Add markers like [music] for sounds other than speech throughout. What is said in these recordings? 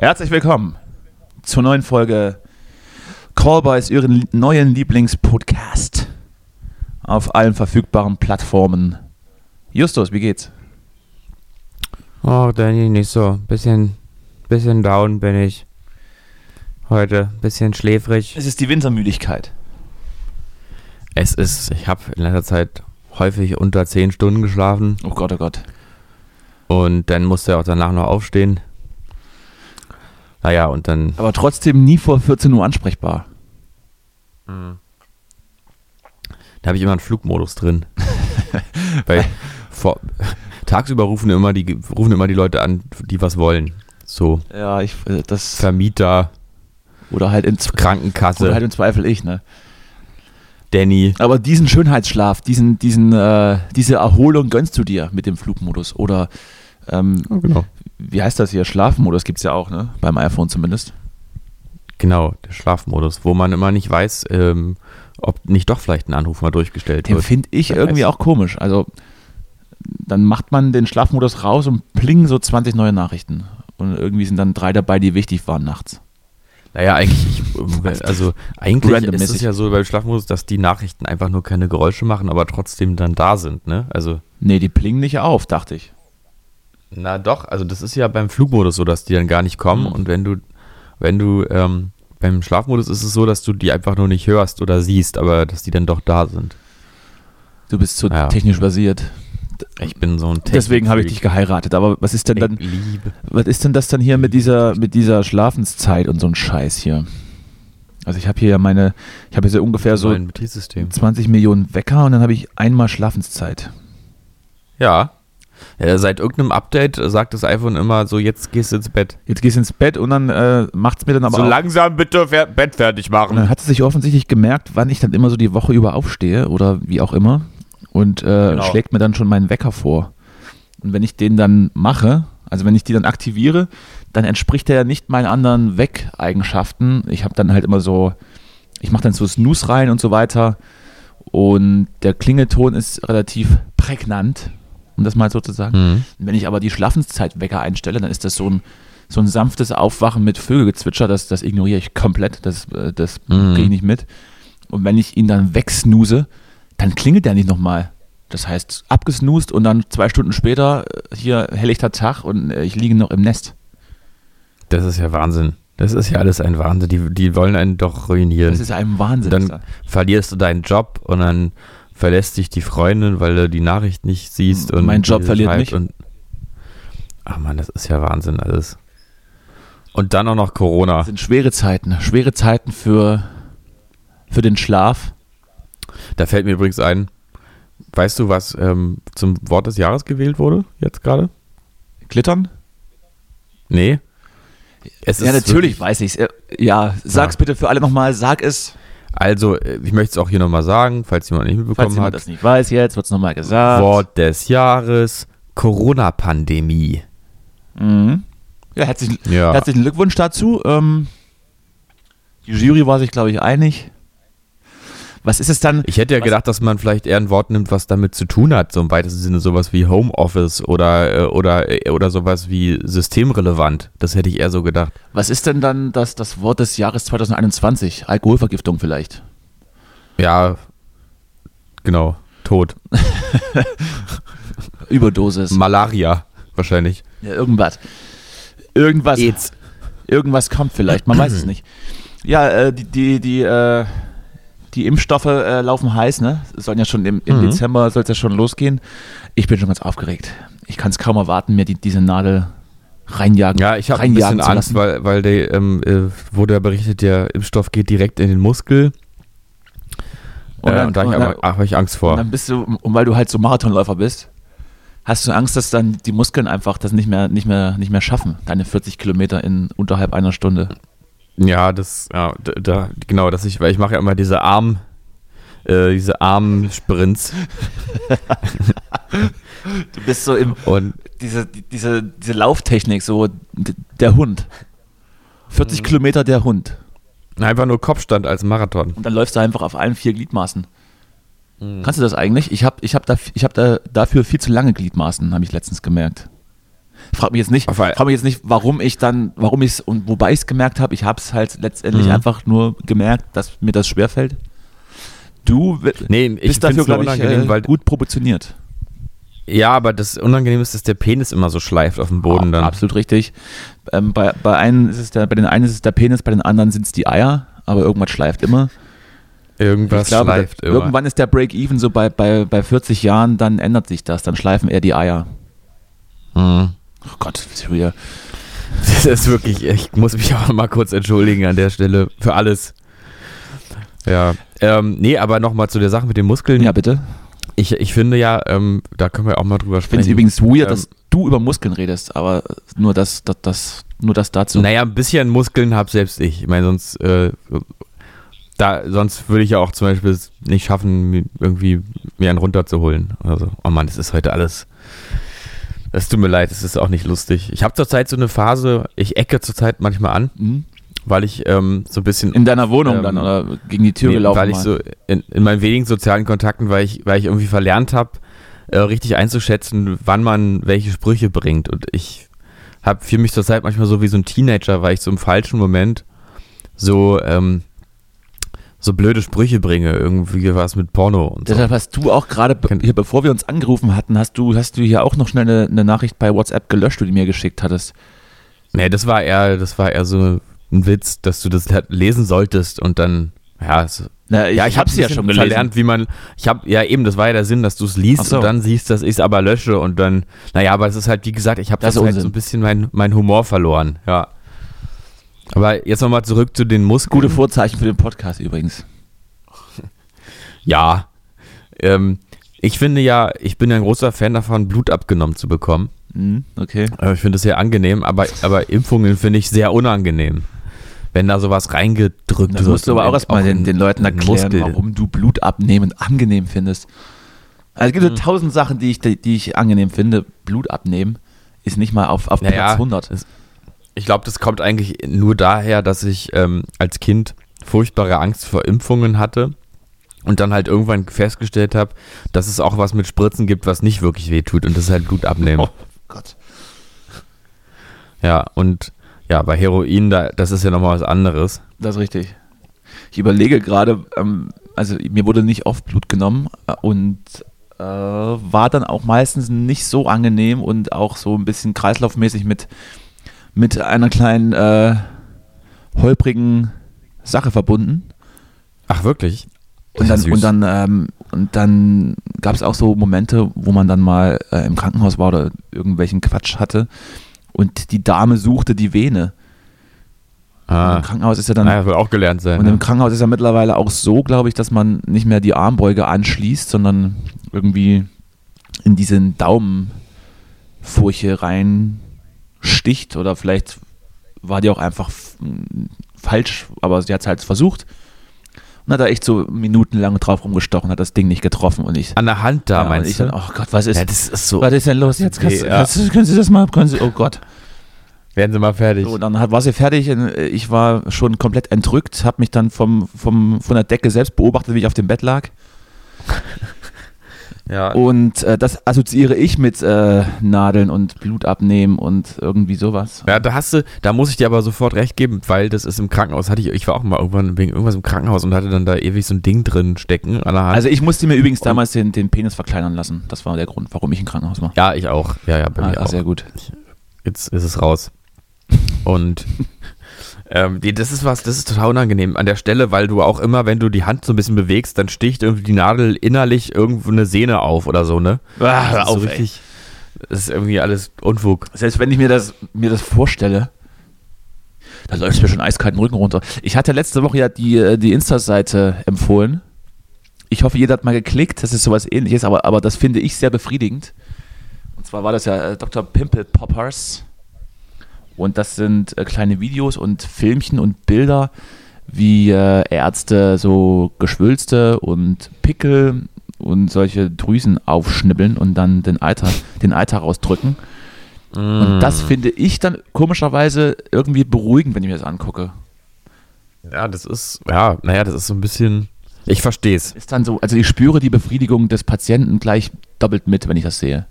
Herzlich willkommen zur neuen Folge Callboys, Ihren neuen Lieblingspodcast auf allen verfügbaren Plattformen. Justus, wie geht's? Oh, Danny, nicht so. Bisschen, bisschen down bin ich. Heute, bisschen schläfrig. Es ist die Wintermüdigkeit. Es ist, ich habe in letzter Zeit häufig unter 10 Stunden geschlafen Oh Gott, oh Gott. und dann musste er auch danach noch aufstehen. Naja, und dann Aber trotzdem nie vor 14 Uhr ansprechbar. Da habe ich immer einen Flugmodus drin. [laughs] Weil vor, tagsüber rufen immer, die, rufen immer die Leute an, die was wollen. So Ja, ich, äh, das. Vermieter, Oder halt, in, oder Krankenkasse, halt im Zweifel ich, ne? Danny. Aber diesen Schönheitsschlaf, diesen, diesen, äh, diese Erholung gönnst du dir mit dem Flugmodus. Oder, ähm, genau. Wie heißt das hier? Schlafmodus gibt's ja auch, ne? Beim iPhone zumindest. Genau, der Schlafmodus, wo man immer nicht weiß, ähm, ob nicht doch vielleicht ein Anruf mal durchgestellt Den wird. finde ich Wer irgendwie weiß. auch komisch. Also, dann macht man den Schlafmodus raus und plingen so 20 neue Nachrichten. Und irgendwie sind dann drei dabei, die wichtig waren nachts. Naja, eigentlich, ich, [laughs] also eigentlich ist es ja so beim Schlafmodus, dass die Nachrichten einfach nur keine Geräusche machen, aber trotzdem dann da sind, ne? Also Nee, die plingen nicht auf, dachte ich. Na doch, also das ist ja beim Flugmodus so, dass die dann gar nicht kommen Mhm. und wenn du, wenn du, ähm, beim Schlafmodus ist es so, dass du die einfach nur nicht hörst oder siehst, aber dass die dann doch da sind. Du bist so Ja. technisch basiert. Ich bin so ein Deswegen habe ich dich geheiratet. Aber was ist denn Ich dann, liebe. was ist denn das dann hier mit dieser, mit dieser Schlafenszeit und so ein Scheiß hier? Also ich habe hier ja meine, ich habe hier so ungefähr so ein Betriebssystem. 20 Millionen Wecker und dann habe ich einmal Schlafenszeit. Ja. Ja. Seit irgendeinem Update sagt das iPhone immer so, jetzt gehst du ins Bett. Jetzt gehst du ins Bett und dann äh, macht's mir dann aber so auch, langsam bitte fer Bett fertig Und machen. dann hat es sich offensichtlich gemerkt, wann ich dann immer so die Woche über aufstehe oder wie auch immer und äh, Genau. schlägt mir dann schon meinen Wecker vor. Und wenn ich den dann mache, also wenn ich die dann aktiviere, dann entspricht der ja nicht meinen anderen Weckeigenschaften. Ich habe dann halt immer so, ich mache dann so Snooze rein und so weiter und der Klingelton ist relativ prägnant, um das mal so zu sagen. Mhm. Wenn ich aber die Schlafenszeitwecker einstelle, dann ist das so ein, so ein sanftes Aufwachen mit Vögelgezwitscher, das, das ignoriere ich komplett, das, äh, das Mhm. kriege ich nicht mit. Und wenn ich ihn dann wegsnooze, dann klingelt der nicht nochmal. Das heißt, abgesnoost und dann zwei Stunden später äh, hier helllichter Tag und äh, ich liege noch im Nest. Das ist ja Wahnsinn. Das ist ja alles ein Wahnsinn. Die, die wollen einen doch ruinieren. Das ist ein Wahnsinn. dann verlierst du deinen Job und dann verlässt dich die Freundin, weil du die Nachricht nicht siehst. Und Mein Job verliert mich. Und Ach man, das ist ja Wahnsinn alles. Und dann auch noch Corona. das sind schwere Zeiten. Schwere Zeiten für, für den Schlaf. Da fällt mir übrigens ein, weißt du, was ähm, zum Wort des Jahres gewählt wurde jetzt gerade? Glittern? Nee. Es ja, natürlich weiß ich es. Ja, sag's Ja. bitte für alle nochmal. Sag es, Also, äh, ich möchte es auch hier nochmal sagen, falls jemand nicht falls mitbekommen jemand hat. das nicht weiß. Jetzt wird's nochmal gesagt. Wort des Jahres, Corona-Pandemie. Mhm. Ja, herzlichen, Ja. herzlichen Glückwunsch dazu. Ähm, die Jury war sich, glaube ich, einig. Was ist es dann? Ich hätte ja Was- gedacht, dass man vielleicht eher ein Wort nimmt, was damit zu tun hat, so im weitesten Sinne sowas wie Homeoffice oder, äh, oder, äh, oder sowas wie systemrelevant. Das hätte ich eher so gedacht. Was ist denn dann das, das Wort des Jahres 2021? Alkoholvergiftung vielleicht. Ja, genau, tot. [laughs] Überdosis. Malaria wahrscheinlich. ja, irgendwas. Irgendwas. AIDS. Irgendwas kommt vielleicht, man weiß es [clears throat] nicht. Ja, äh, die, die, die, äh, die Impfstoffe äh, laufen heiß, ne? Sollen ja schon im, im Mhm. Dezember soll es ja schon losgehen. Ich bin schon ganz aufgeregt. Ich kann es kaum erwarten, mir die, diese Nadel reinjagen. Ja, ich habe ein bisschen Angst, weil, weil der, ähm, äh, wurde ja berichtet, der Impfstoff geht direkt in den Muskel. Und, äh, dann, und da und habe dann, hab ich Angst und vor. dann bist du, und weil du halt so Marathonläufer bist, hast du Angst, dass dann die Muskeln einfach das nicht mehr, nicht mehr, nicht mehr schaffen, deine 40 Kilometer in unterhalb einer Stunde. Ja, das, ja, da, genau, dass ich, weil ich mache ja immer diese Arm, äh, diese Armsprints [laughs] Du bist so im, und diese, die- diese, diese Lauftechnik, so der Hund. 40 Kilometer der Hund. einfach nur Kopfstand als Marathon. Und dann läufst du einfach auf allen vier Gliedmaßen. Mhm. Kannst du das eigentlich? Ich habe ich hab da, ich hab da dafür viel zu lange Gliedmaßen, habe ich letztens gemerkt. Frag mich jetzt nicht, frag mich jetzt nicht, warum ich dann, warum ich es und wobei ich es gemerkt habe. Ich habe es halt letztendlich Mhm. einfach nur gemerkt, dass mir das schwerfällt. Du Nee, ich bist dafür, glaube ich, äh, weil- gut proportioniert. Ja, aber das Unangenehme ist, dass der Penis immer so schleift auf dem Boden Ja, dann. Absolut richtig. Ähm, bei, bei, einen ist es der, bei den einen ist es der Penis, bei den anderen sind es die Eier, aber irgendwas schleift immer. Irgendwas glaube, schleift immer. irgendwann ist der Break-Even so bei, bei, bei 40 Jahren, dann ändert sich das, dann schleifen eher die Eier. Mhm. Oh Gott, Julia. Das ist wirklich, ich muss mich auch mal kurz entschuldigen an der Stelle für alles. Ja, ähm, nee, aber nochmal zu der Sache mit den Muskeln. Ja, bitte. Ich, ich finde ja, ähm, da können wir auch mal drüber Ich finde es sprechen. übrigens weird, Ähm, dass du über Muskeln redest, aber nur das, das, das, nur das dazu. Naja, ein bisschen Muskeln habe selbst ich. Ich meine, sonst, äh, da, sonst würde ich ja auch zum Beispiel es nicht schaffen, irgendwie mir einen runterzuholen. Also, oh Mann, das ist heute alles. Es tut mir leid, es ist auch nicht lustig. Ich habe zurzeit so eine Phase, ich ecke zurzeit manchmal an, Hm? weil ich ähm, so ein bisschen In deiner Wohnung Ähm, dann oder gegen die Tür Nee, gelaufen? weil ich mal? so in, in meinen wenigen sozialen Kontakten, weil ich, weil ich irgendwie verlernt habe, äh, richtig einzuschätzen, wann man welche Sprüche bringt. Und ich habe für mich zurzeit manchmal so wie so ein Teenager, weil ich so im falschen Moment so, ähm, so blöde Sprüche bringe. Irgendwie was mit Porno und so. Deshalb hast du auch gerade, hier, bevor wir uns angerufen hatten, hast du, hast du hier auch noch schnell eine, eine Nachricht bei WhatsApp gelöscht, die du mir geschickt hattest. Nee, das war eher, das war eher so ein Witz, dass du das lesen solltest und dann, ja, es, Na, ich, ja, ich habe hab's ja schon gelesen. verlernt, wie man. Ich habe ja eben, das war ja der Sinn, dass du es liest so. und dann siehst, dass ich es aber lösche und dann. Naja, aber es ist halt, wie gesagt, ich habe Das das halt so ein bisschen mein, mein Humor verloren. Ja. Aber jetzt nochmal zurück zu den Muskeln. Gute Vorzeichen für den Podcast übrigens. Ja. Ähm, ich finde ja, ich bin ja ein großer Fan davon, Blut abgenommen zu bekommen. Hm, okay. Äh, Ich finde es sehr angenehm, aber, aber Impfungen finde ich sehr unangenehm. Wenn da sowas reingedrückt musst du aber auch erstmal den, den Leuten erklären, Muskel. warum du Blut abnehmen angenehm findest. Also es gibt Mhm. so tausend Sachen, die ich, die ich angenehm finde. Blut abnehmen ist nicht mal auf, auf Naja, Platz 100. es- Ich glaube, das kommt eigentlich nur daher, dass ich ähm, als Kind furchtbare Angst vor Impfungen hatte und dann halt irgendwann festgestellt habe, dass es auch was mit Spritzen gibt, was nicht wirklich wehtut und das ist halt Blut abnehmen. Oh Gott. Ja, und ja, bei Heroin, da, das ist ja nochmal was anderes. Das ist richtig. Ich überlege gerade, ähm, also mir wurde nicht oft Blut genommen äh, und äh, war dann auch meistens nicht so angenehm und auch so ein bisschen kreislaufmäßig mit, mit einer kleinen äh, holprigen Sache verbunden. Ach, wirklich? Und Das dann, und dann, ähm, und dann gab es auch so Momente, wo man dann mal äh, im Krankenhaus war oder irgendwelchen Quatsch hatte und die Dame suchte die Vene. Ah, Im Krankenhaus ist ja dann naja, wird auch gelernt sein. und im Ne? Krankenhaus ist ja mittlerweile auch so, glaube ich, dass man nicht mehr die Armbeuge anschließt, sondern irgendwie in diesen Daumenfurche reinsticht oder vielleicht war die auch einfach falsch, aber sie hat es halt versucht und hat da echt so minutenlang drauf rumgestochen, hat das Ding nicht getroffen und ich, An der Hand da, ja, meinst ich du? dann, oh Gott, was ist, ja, das ist so. was ist denn los jetzt? Kannst, Ja. kannst, können Sie das mal, können Sie, oh Gott. Werden Sie mal fertig. So, dann war sie fertig. und, äh, Ich war schon komplett entrückt, habe mich dann vom, vom, von der Decke selbst beobachtet, wie ich auf dem Bett lag. Ja. Und äh, das assoziiere ich mit äh, Nadeln und Blut abnehmen und irgendwie sowas. Ja, da hast du, da muss ich dir aber sofort recht geben, weil das ist im Krankenhaus, hatte ich, ich war auch mal irgendwann wegen irgendwas im Krankenhaus und hatte dann da ewig so ein Ding drin stecken an der Hand. Also ich musste mir übrigens damals den, den Penis verkleinern lassen. Das war der Grund, warum ich im Krankenhaus war. ja, ich auch. Ja, ja, bei Ah, mir ah, auch. sehr gut. Jetzt ist es raus. Und [laughs] ähm, das ist was, das ist total unangenehm an der Stelle, weil du auch immer, wenn du die Hand so ein bisschen bewegst, dann sticht irgendwie die Nadel innerlich irgendwo eine Sehne auf oder so, ne? Ah, Das ist so richtig. Das ist irgendwie alles Unfug. Selbst wenn ich mir das, mir das vorstelle, da läuft mir schon eiskalt den Rücken runter. Ich hatte letzte Woche ja die, äh, die Insta-Seite empfohlen. ich hoffe, jeder hat mal geklickt, das ist sowas ähnliches, aber, aber das finde ich sehr befriedigend. Und zwar war das ja äh, Dr. Pimple Poppers. Und das sind äh, kleine Videos und Filmchen und Bilder, wie äh, Ärzte so Geschwülste und Pickel und solche Drüsen aufschnibbeln und dann den Eiter, den Eiter rausdrücken. Und das finde ich dann komischerweise irgendwie beruhigend, wenn ich mir das angucke. Ja, das ist, ja, naja, das ist so ein bisschen, ich verstehe es. Ist dann so, also ich spüre die Befriedigung des Patienten gleich doppelt mit, wenn ich das sehe.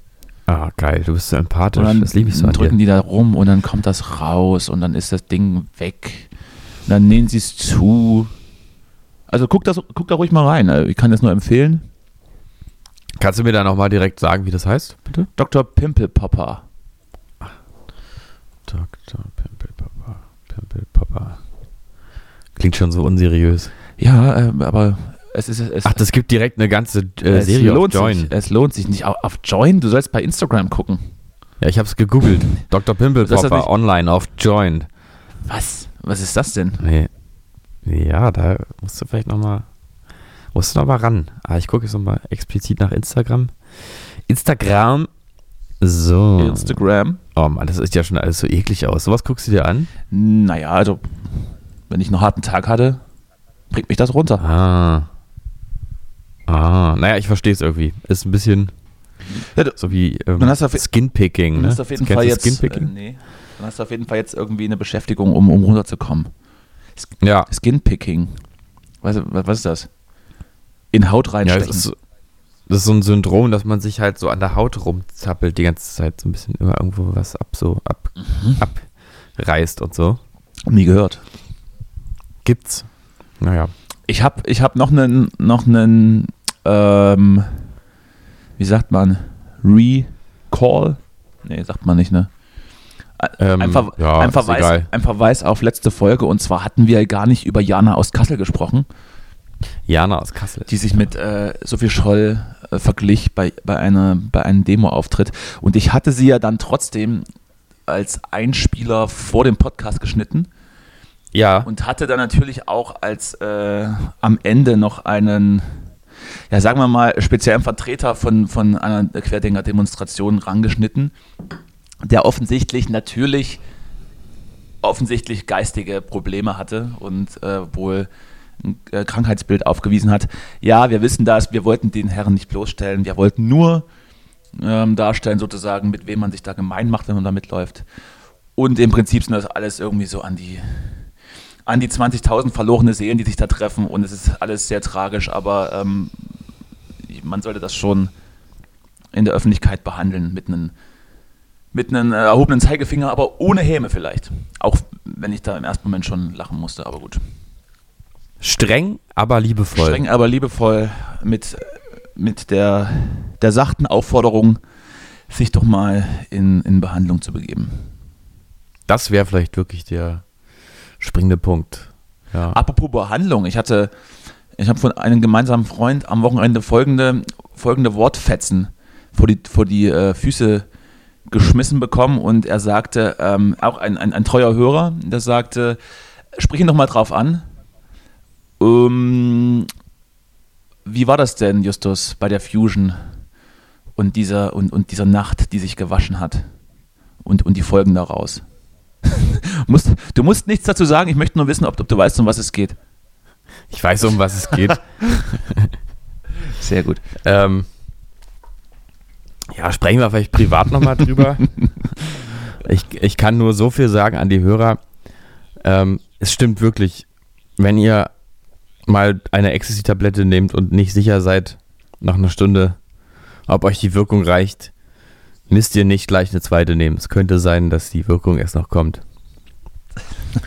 Ah, geil, du bist so empathisch, Und dann das liebe ich so an drücken dir. die da rum und dann kommt das raus und dann ist das Ding weg. Und dann nähen sie es zu. Also guck, das, guck da ruhig mal rein. äh, Ich kann das nur empfehlen. Kannst du mir da nochmal direkt sagen, wie das heißt, bitte? Dr. Pimple Popper. Dr. Pimpelpapa, Pimpelpapa. Klingt schon so unseriös. Ja, äh, aber es ist es, Ach, das gibt direkt eine ganze äh, Serie auf Join. sich. Es lohnt sich nicht. Auf, auf Join? Du sollst bei Instagram gucken. Ja, ich habe es gegoogelt. [laughs] Dr. Pimpelpopper online auf Join. Was? Was ist das denn? Nee. Ja, da musst du vielleicht nochmal. Musst du noch mal ran. Ah, ich gucke jetzt nochmal explizit nach Instagram. Instagram. So. Instagram. Oh Mann, das sieht ja schon alles so eklig aus. Sowas guckst du dir an? Naja, also, wenn ich einen harten Tag hatte, bringt mich das runter. Ah. Ah, naja, ich verstehe es irgendwie. Ist ein bisschen Ja, du- so wie ähm, Dann hast du Skinpicking. Du Ne? hast auf jeden Fall du jetzt. Äh, Skinpicking? nee. Dann hast du auf jeden Fall jetzt irgendwie eine Beschäftigung, um, um runterzukommen. Ja. Skinpicking. Was, was, ist das? In Haut Ja, reinstechen. das ist, das ist so ein Syndrom, dass man sich halt so an der Haut rumzappelt die ganze Zeit, so ein bisschen immer irgendwo was ab so ab, Mhm. abreißt und so. Nie gehört. Gibt's. Naja. Ich habe ich hab noch einen, noch einen ähm, wie sagt man, Recall? Nee, sagt man nicht, ne? Ähm, einfach, ja, ein, Verweis, ein Verweis auf letzte Folge und zwar hatten wir gar nicht über Jana aus Kassel gesprochen, Jana aus Kassel. die sich mit äh, Sophie Scholl äh, verglich bei, bei, einer, bei einem Demo-Auftritt und ich hatte sie ja dann trotzdem als Einspieler vor dem Podcast geschnitten Ja. und hatte dann natürlich auch als äh, am Ende noch einen, ja sagen wir mal, speziellen Vertreter von, von einer Querdenker-Demonstration rangeschnitten, der offensichtlich natürlich offensichtlich geistige Probleme hatte und äh, wohl ein äh, Krankheitsbild aufgewiesen hat. Ja, wir wissen das, wir wollten den Herren nicht bloßstellen, wir wollten nur ähm, darstellen, sozusagen, mit wem man sich da gemein macht, wenn man da mitläuft. Und im Prinzip sind das alles irgendwie so an die an die 20.000 verlorene Seelen, die sich da treffen und es ist alles sehr tragisch, aber ähm, man sollte das schon in der Öffentlichkeit behandeln mit einem mit einem äh, erhobenen Zeigefinger, aber ohne Häme vielleicht. Auch wenn ich da im ersten Moment schon lachen musste, aber gut. Streng, aber liebevoll. Streng, aber liebevoll mit, mit der, der sachten Aufforderung, sich doch mal in, in Behandlung zu begeben. Das wäre vielleicht wirklich der springende Punkt. Ja. Apropos Behandlung, ich hatte, ich habe von einem gemeinsamen Freund am Wochenende folgende, folgende Wortfetzen vor die, vor die äh, Füße geschmissen bekommen und er sagte, ähm, auch ein, ein, ein treuer Hörer, der sagte, sprich ihn doch mal drauf an. Ähm, wie war das denn, Justus, bei der Fusion und dieser, und, und dieser Nacht, die sich gewaschen hat und, und die Folgen daraus? [laughs] musst, du musst nichts dazu sagen, ich möchte nur wissen, ob, ob du weißt, um was es geht. Ich weiß, um was es geht. [laughs] Sehr gut. ähm, ja, sprechen wir vielleicht privat nochmal drüber. [laughs] ich, ich kann nur so viel sagen an die Hörer. Ähm, es stimmt wirklich, wenn ihr mal eine Ecstasy-Tablette nehmt und nicht sicher seid nach einer Stunde, ob euch die Wirkung reicht, müsst ihr nicht gleich eine zweite nehmen. Es könnte sein, dass die Wirkung erst noch kommt. [laughs]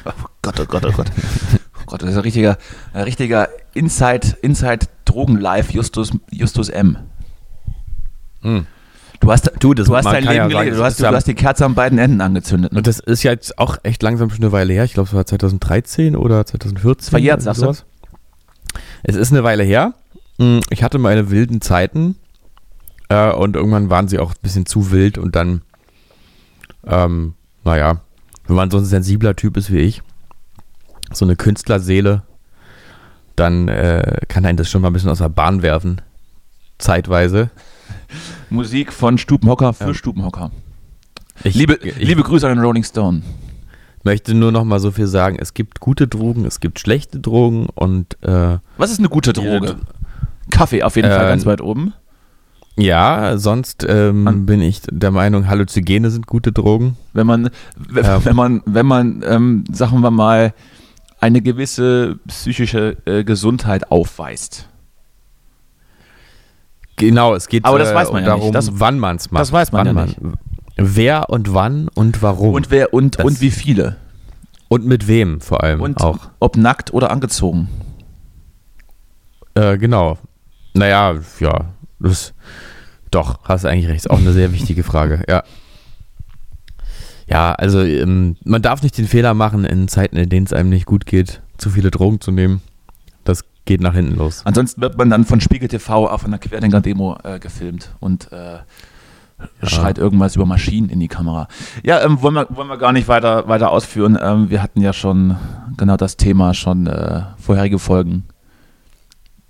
Oh Gott, oh Gott, oh Gott. Oh Gott, das ist ein richtiger, ein richtiger Inside, Inside Drogen Live Justus, Justus M. Hm. Du hast, Du, das- du hast dein ja Leben sagen, gelebt. Du hast, du ja- hast die Kerze an beiden Enden angezündet. Ne? Und das ist ja jetzt auch echt langsam schon eine Weile her. Ich glaube, es war 2013 oder 2014. Verjährt, sagst du? Es ist eine Weile her. Hm, Ich hatte meine wilden Zeiten äh, und irgendwann waren sie auch ein bisschen zu wild und dann, ähm, naja, wenn man so ein sensibler Typ ist wie ich, so eine Künstlerseele, dann äh, kann einen das schon mal ein bisschen aus der Bahn werfen. Zeitweise. [laughs] Musik von Stubenhocker für Ja. Stubenhocker. Ich, liebe, ich liebe Grüße an den Rolling Stone. möchte nur noch mal so viel sagen. Es gibt gute Drogen, es gibt schlechte Drogen und äh, Was ist eine gute Droge? Kaffee auf jeden Äh, Fall ganz weit oben. Ja, sonst ähm, bin ich der Meinung, Halluzygene sind gute Drogen. Wenn man, w- Ja. wenn man, wenn man, ähm, sagen wir mal, eine gewisse psychische äh, Gesundheit aufweist. Genau, es geht Aber das äh, weiß man ja darum, nicht. Das- wann man es macht. das weiß man wann ja nicht. Wer und wann und warum. Und wer und, Das- und wie viele. Und mit wem vor allem Und auch. ob nackt oder angezogen. Äh, genau. Naja, ja, das, doch, hast eigentlich recht. Auch eine sehr wichtige Frage, ja. Ja, also ähm, man darf nicht den Fehler machen, in Zeiten, in denen es einem nicht gut geht, zu viele Drogen zu nehmen. Das geht nach hinten los. Ansonsten wird man dann von Spiegel TV auf einer Querdenker-Demo äh, gefilmt und äh, schreit irgendwas über Maschinen in die Kamera. Ja, ähm, wollen, wir, wollen wir gar nicht weiter, weiter ausführen. Ähm, wir hatten ja schon genau das Thema schon äh, vorherige Folgen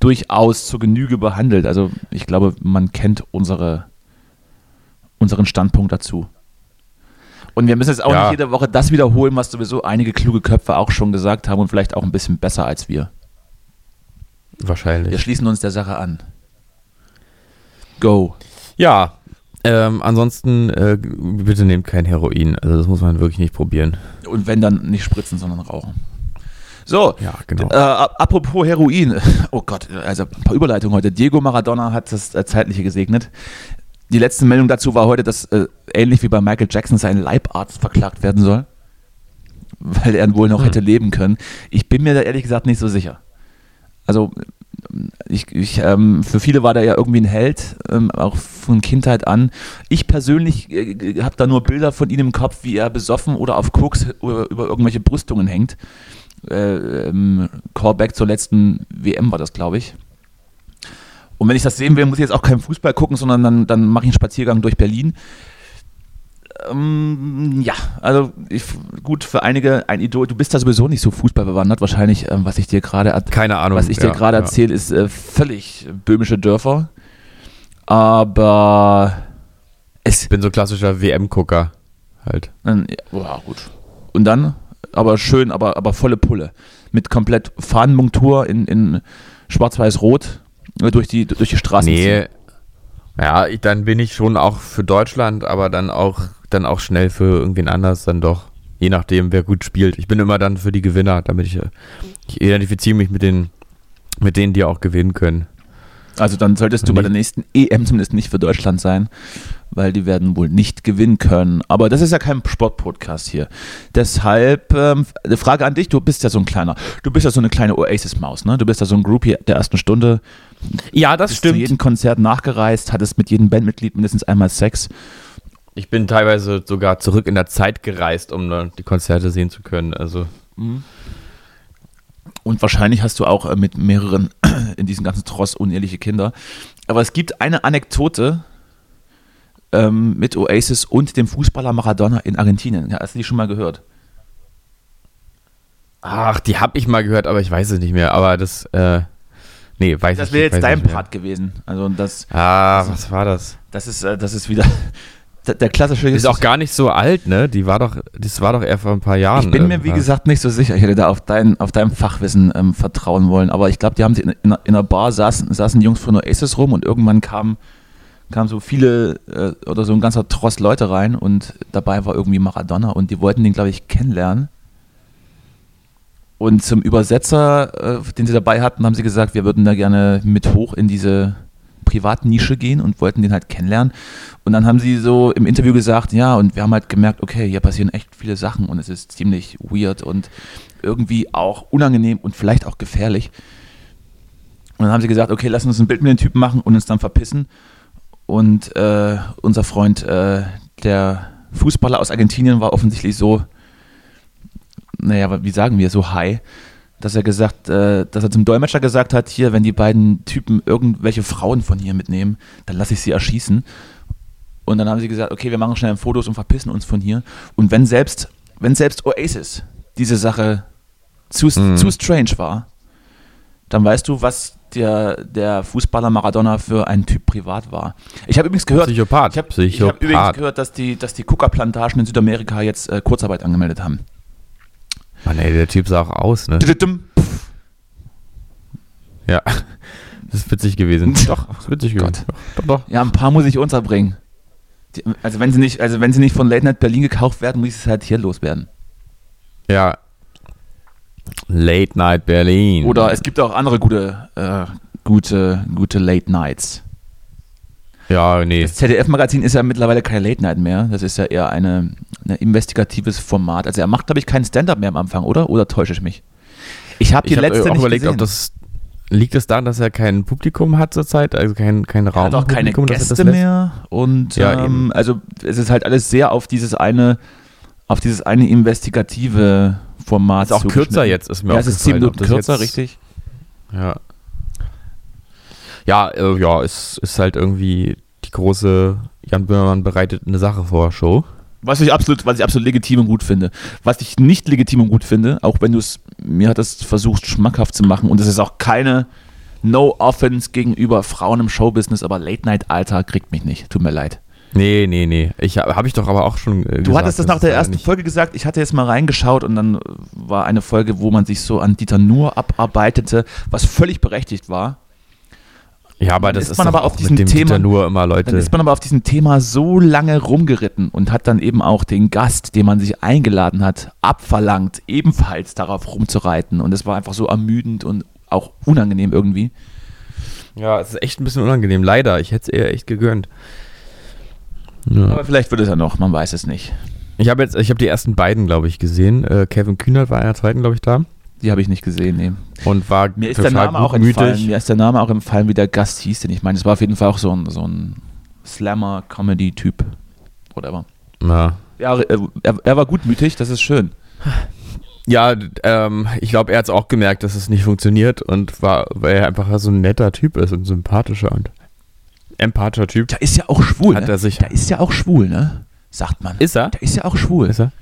durchaus zur Genüge behandelt. Also ich glaube, man kennt unsere, unseren Standpunkt dazu. Und wir müssen jetzt auch Ja. nicht jede Woche das wiederholen, was sowieso einige kluge Köpfe auch schon gesagt haben und vielleicht auch ein bisschen besser als wir. Wir Wahrscheinlich. schließen uns der Sache an. Go. Ja, ähm, ansonsten äh, bitte nehmt kein Heroin. Also das muss man wirklich nicht probieren. Und wenn dann nicht spritzen, sondern rauchen. So, Ja, genau. äh, ap- apropos Heroin. [laughs] Oh Gott, also ein paar Überleitungen heute. Diego Maradona hat das äh, Zeitliche gesegnet. Die letzte Meldung dazu war heute, dass äh, ähnlich wie bei Michael Jackson sein Leibarzt verklagt werden soll, [laughs] weil er wohl noch Hm. hätte leben können. Ich bin mir da ehrlich gesagt nicht so sicher. Also ich, ich, ähm, für viele war der ja irgendwie ein Held, ähm, auch von Kindheit an. Ich persönlich äh, habe da nur Bilder von ihm im Kopf, wie er besoffen oder auf Koks über, über irgendwelche Brüstungen hängt. Äh, ähm, Callback zur letzten WM war das, glaube ich. Und wenn ich das sehen will, muss ich jetzt auch keinen Fußball gucken, sondern dann, dann mache ich einen Spaziergang durch Berlin. Ähm, ja, also ich, gut für einige ein Idol. Du bist da sowieso nicht so fußballbewandert, wahrscheinlich, ähm, was ich dir gerade er- Keine Ahnung. was ich dir ja, gerade ja. erzähle, ist äh, völlig böhmische Dörfer. Aber es. Ich bin so klassischer WM-Gucker halt. Dann, ja, ja, gut. Und dann, aber schön, aber, aber volle Pulle. Mit komplett Fahnenmontur in, in Schwarz-Weiß-Rot äh, durch die, durch die Straßen. Nee. Ja, ich, dann bin ich schon auch für Deutschland, aber dann auch, dann auch schnell für irgendwen anders dann doch. Je nachdem, wer gut spielt. Ich bin immer dann für die Gewinner, damit ich, äh, ich identifiziere mich mit den, mit denen, die auch gewinnen können. Also dann solltest du bei Nee. der nächsten EM zumindest nicht für Deutschland sein, weil die werden wohl nicht gewinnen können. Aber das ist ja kein Sportpodcast hier. Deshalb ähm, eine Frage an dich, du bist ja so ein kleiner, du bist ja so eine kleine Oasis-Maus, ne? Du bist ja so ein Groupie der ersten Stunde, Ja, das bist zu jedem Konzert nachgereist, hattest mit jedem Bandmitglied mindestens einmal Sex. Ich bin teilweise sogar zurück in der Zeit gereist, um die Konzerte sehen zu können. Also Und wahrscheinlich hast du auch äh, mit mehreren [clears throat] in diesem ganzen Tross uneheliche Kinder. Aber es gibt eine Anekdote ähm, mit Oasis und dem Fußballer Maradona in Argentinien. Hast du die schon mal gehört? Ach, die habe ich mal gehört, aber ich weiß es nicht mehr. Aber das, äh, nee, weiß Das ich wäre weiß jetzt ich dein nicht. Part gewesen. Also das, Ah, was war das? das ist, äh, das ist wieder der, klassische. Die ist auch gar nicht so alt, ne? Die war doch, das war doch eher vor ein paar Jahren. ich bin mir, wie gesagt, nicht so sicher. Ich hätte da auf dein, auf dein Fachwissen ähm, vertrauen wollen. Aber ich glaube, die haben sie in, in, einer- in einer Bar saßen, saßen die Jungs von Oasis rum und irgendwann kamen kamen so viele äh, oder so ein ganzer Tross Leute rein und dabei war irgendwie Maradona und die wollten den, glaube ich, kennenlernen. Und zum Übersetzer, äh, den sie dabei hatten, haben sie gesagt, wir würden da gerne mit hoch in diese Privatnische gehen und wollten den halt kennenlernen. Und dann haben sie so im Interview gesagt, ja, und wir haben halt gemerkt, okay, hier passieren echt viele Sachen und es ist ziemlich weird und irgendwie auch unangenehm und vielleicht auch gefährlich. Und dann haben sie gesagt, okay, lass uns ein Bild mit den Typen machen und uns dann verpissen. Und äh, unser Freund, äh, der Fußballer aus Argentinien, war offensichtlich so, naja, wie sagen wir, so high, dass er gesagt, äh, dass er zum Dolmetscher gesagt hat, hier, wenn die beiden Typen irgendwelche Frauen von hier mitnehmen, dann lasse ich sie erschießen. Und dann haben sie gesagt, okay, wir machen schnell Fotos und verpissen uns von hier. Und wenn selbst, wenn selbst Oasis diese Sache zu, Mhm. zu strange war, dann weißt du, was der, der Fußballer Maradona für ein Typ privat war. Ich habe übrigens gehört, Psychopath. ich habe hab übrigens gehört, dass die, dass die Coca-Plantagen in Südamerika jetzt äh, Kurzarbeit angemeldet haben. Mann, ey, der Typ sah auch aus, ne? Ja, das ist witzig gewesen. [laughs] Doch, das ist witzig gewesen. Doch, doch. Ja, ein paar muss ich unterbringen. Die, also wenn sie nicht, also wenn sie nicht von Late Night Berlin gekauft werden, muss ich es halt hier loswerden. Ja. Late Night Berlin. Oder es gibt auch andere gute, äh, gute, gute Late Nights. Ja, nee. Das ZDF-Magazin ist ja mittlerweile keine Late Night mehr. Das ist ja eher eine, ein investigatives Format. Also er macht, glaube ich, keinen Stand-up mehr am Anfang, oder? Oder täusche ich mich? Ich habe die Ich habe letzte auch nicht überlegt, gesehen. ob das liegt es daran, dass er kein Publikum hat zurzeit, also kein, kein er Raum. hat auch keine Publikum, er Gäste mehr und Ja, ähm, also es ist halt alles sehr auf dieses eine auf dieses eine investigative Format Ist auch kürzer jetzt, ist mir ja, es ist ob Minuten kürzer, richtig? Ja. Ja, äh, ja, es ist halt irgendwie die große Jan Böhmermann bereitet eine Sache vor Show. Was ich absolut, was ich absolut legitim und gut finde. Was ich nicht legitim und gut finde, auch wenn du es, mir hat das versucht schmackhaft zu machen und es ist auch keine No Offense gegenüber Frauen im Showbusiness, aber Late Night Alter kriegt mich nicht. Tut mir leid. Nee, nee, nee. Ich habe hab ich doch aber auch schon äh, Du gesagt, hattest das nach der ersten Folge gesagt. Ich hatte jetzt mal reingeschaut und dann äh, war eine Folge, wo man sich so an Dieter Nuhr abarbeitete, was völlig berechtigt war. Ja, aber Dann das ist ist, man aber auf diesem Thema- nur immer Dann Leute. ist man aber auf diesem Thema so lange rumgeritten und hat dann eben auch den Gast, den man sich eingeladen hat, abverlangt, ebenfalls darauf rumzureiten. Und es war einfach so ermüdend und auch unangenehm irgendwie. Ja, es ist echt ein bisschen unangenehm. Leider, ich hätte es eher echt gegönnt. Ja. Aber vielleicht wird es ja noch, man weiß es nicht. Ich habe jetzt, ich habe die ersten beiden, glaube ich, gesehen. Äh, Kevin Kühnert war in der zweiten, glaube ich, da Die habe ich nicht gesehen. Nee. und war Mir ist der Name auch entfallen. gutmütig. Mir ist der Name auch entfallen, wie der Gast hieß, denn ich meine, es war auf jeden Fall auch so ein, so ein Slammer-Comedy-Typ. Whatever. Ja, Ja, er, er, er war gutmütig, das ist schön. ja ähm, ich glaube, er hat es auch gemerkt, dass es nicht funktioniert und war, weil er einfach so ein netter Typ ist und sympathischer und empathischer Typ. Der ist ja auch schwul. Hat ne? er sich- Der ist ja auch schwul, ne? Sagt man. Ist er? Der ist ja auch schwul. Ist er?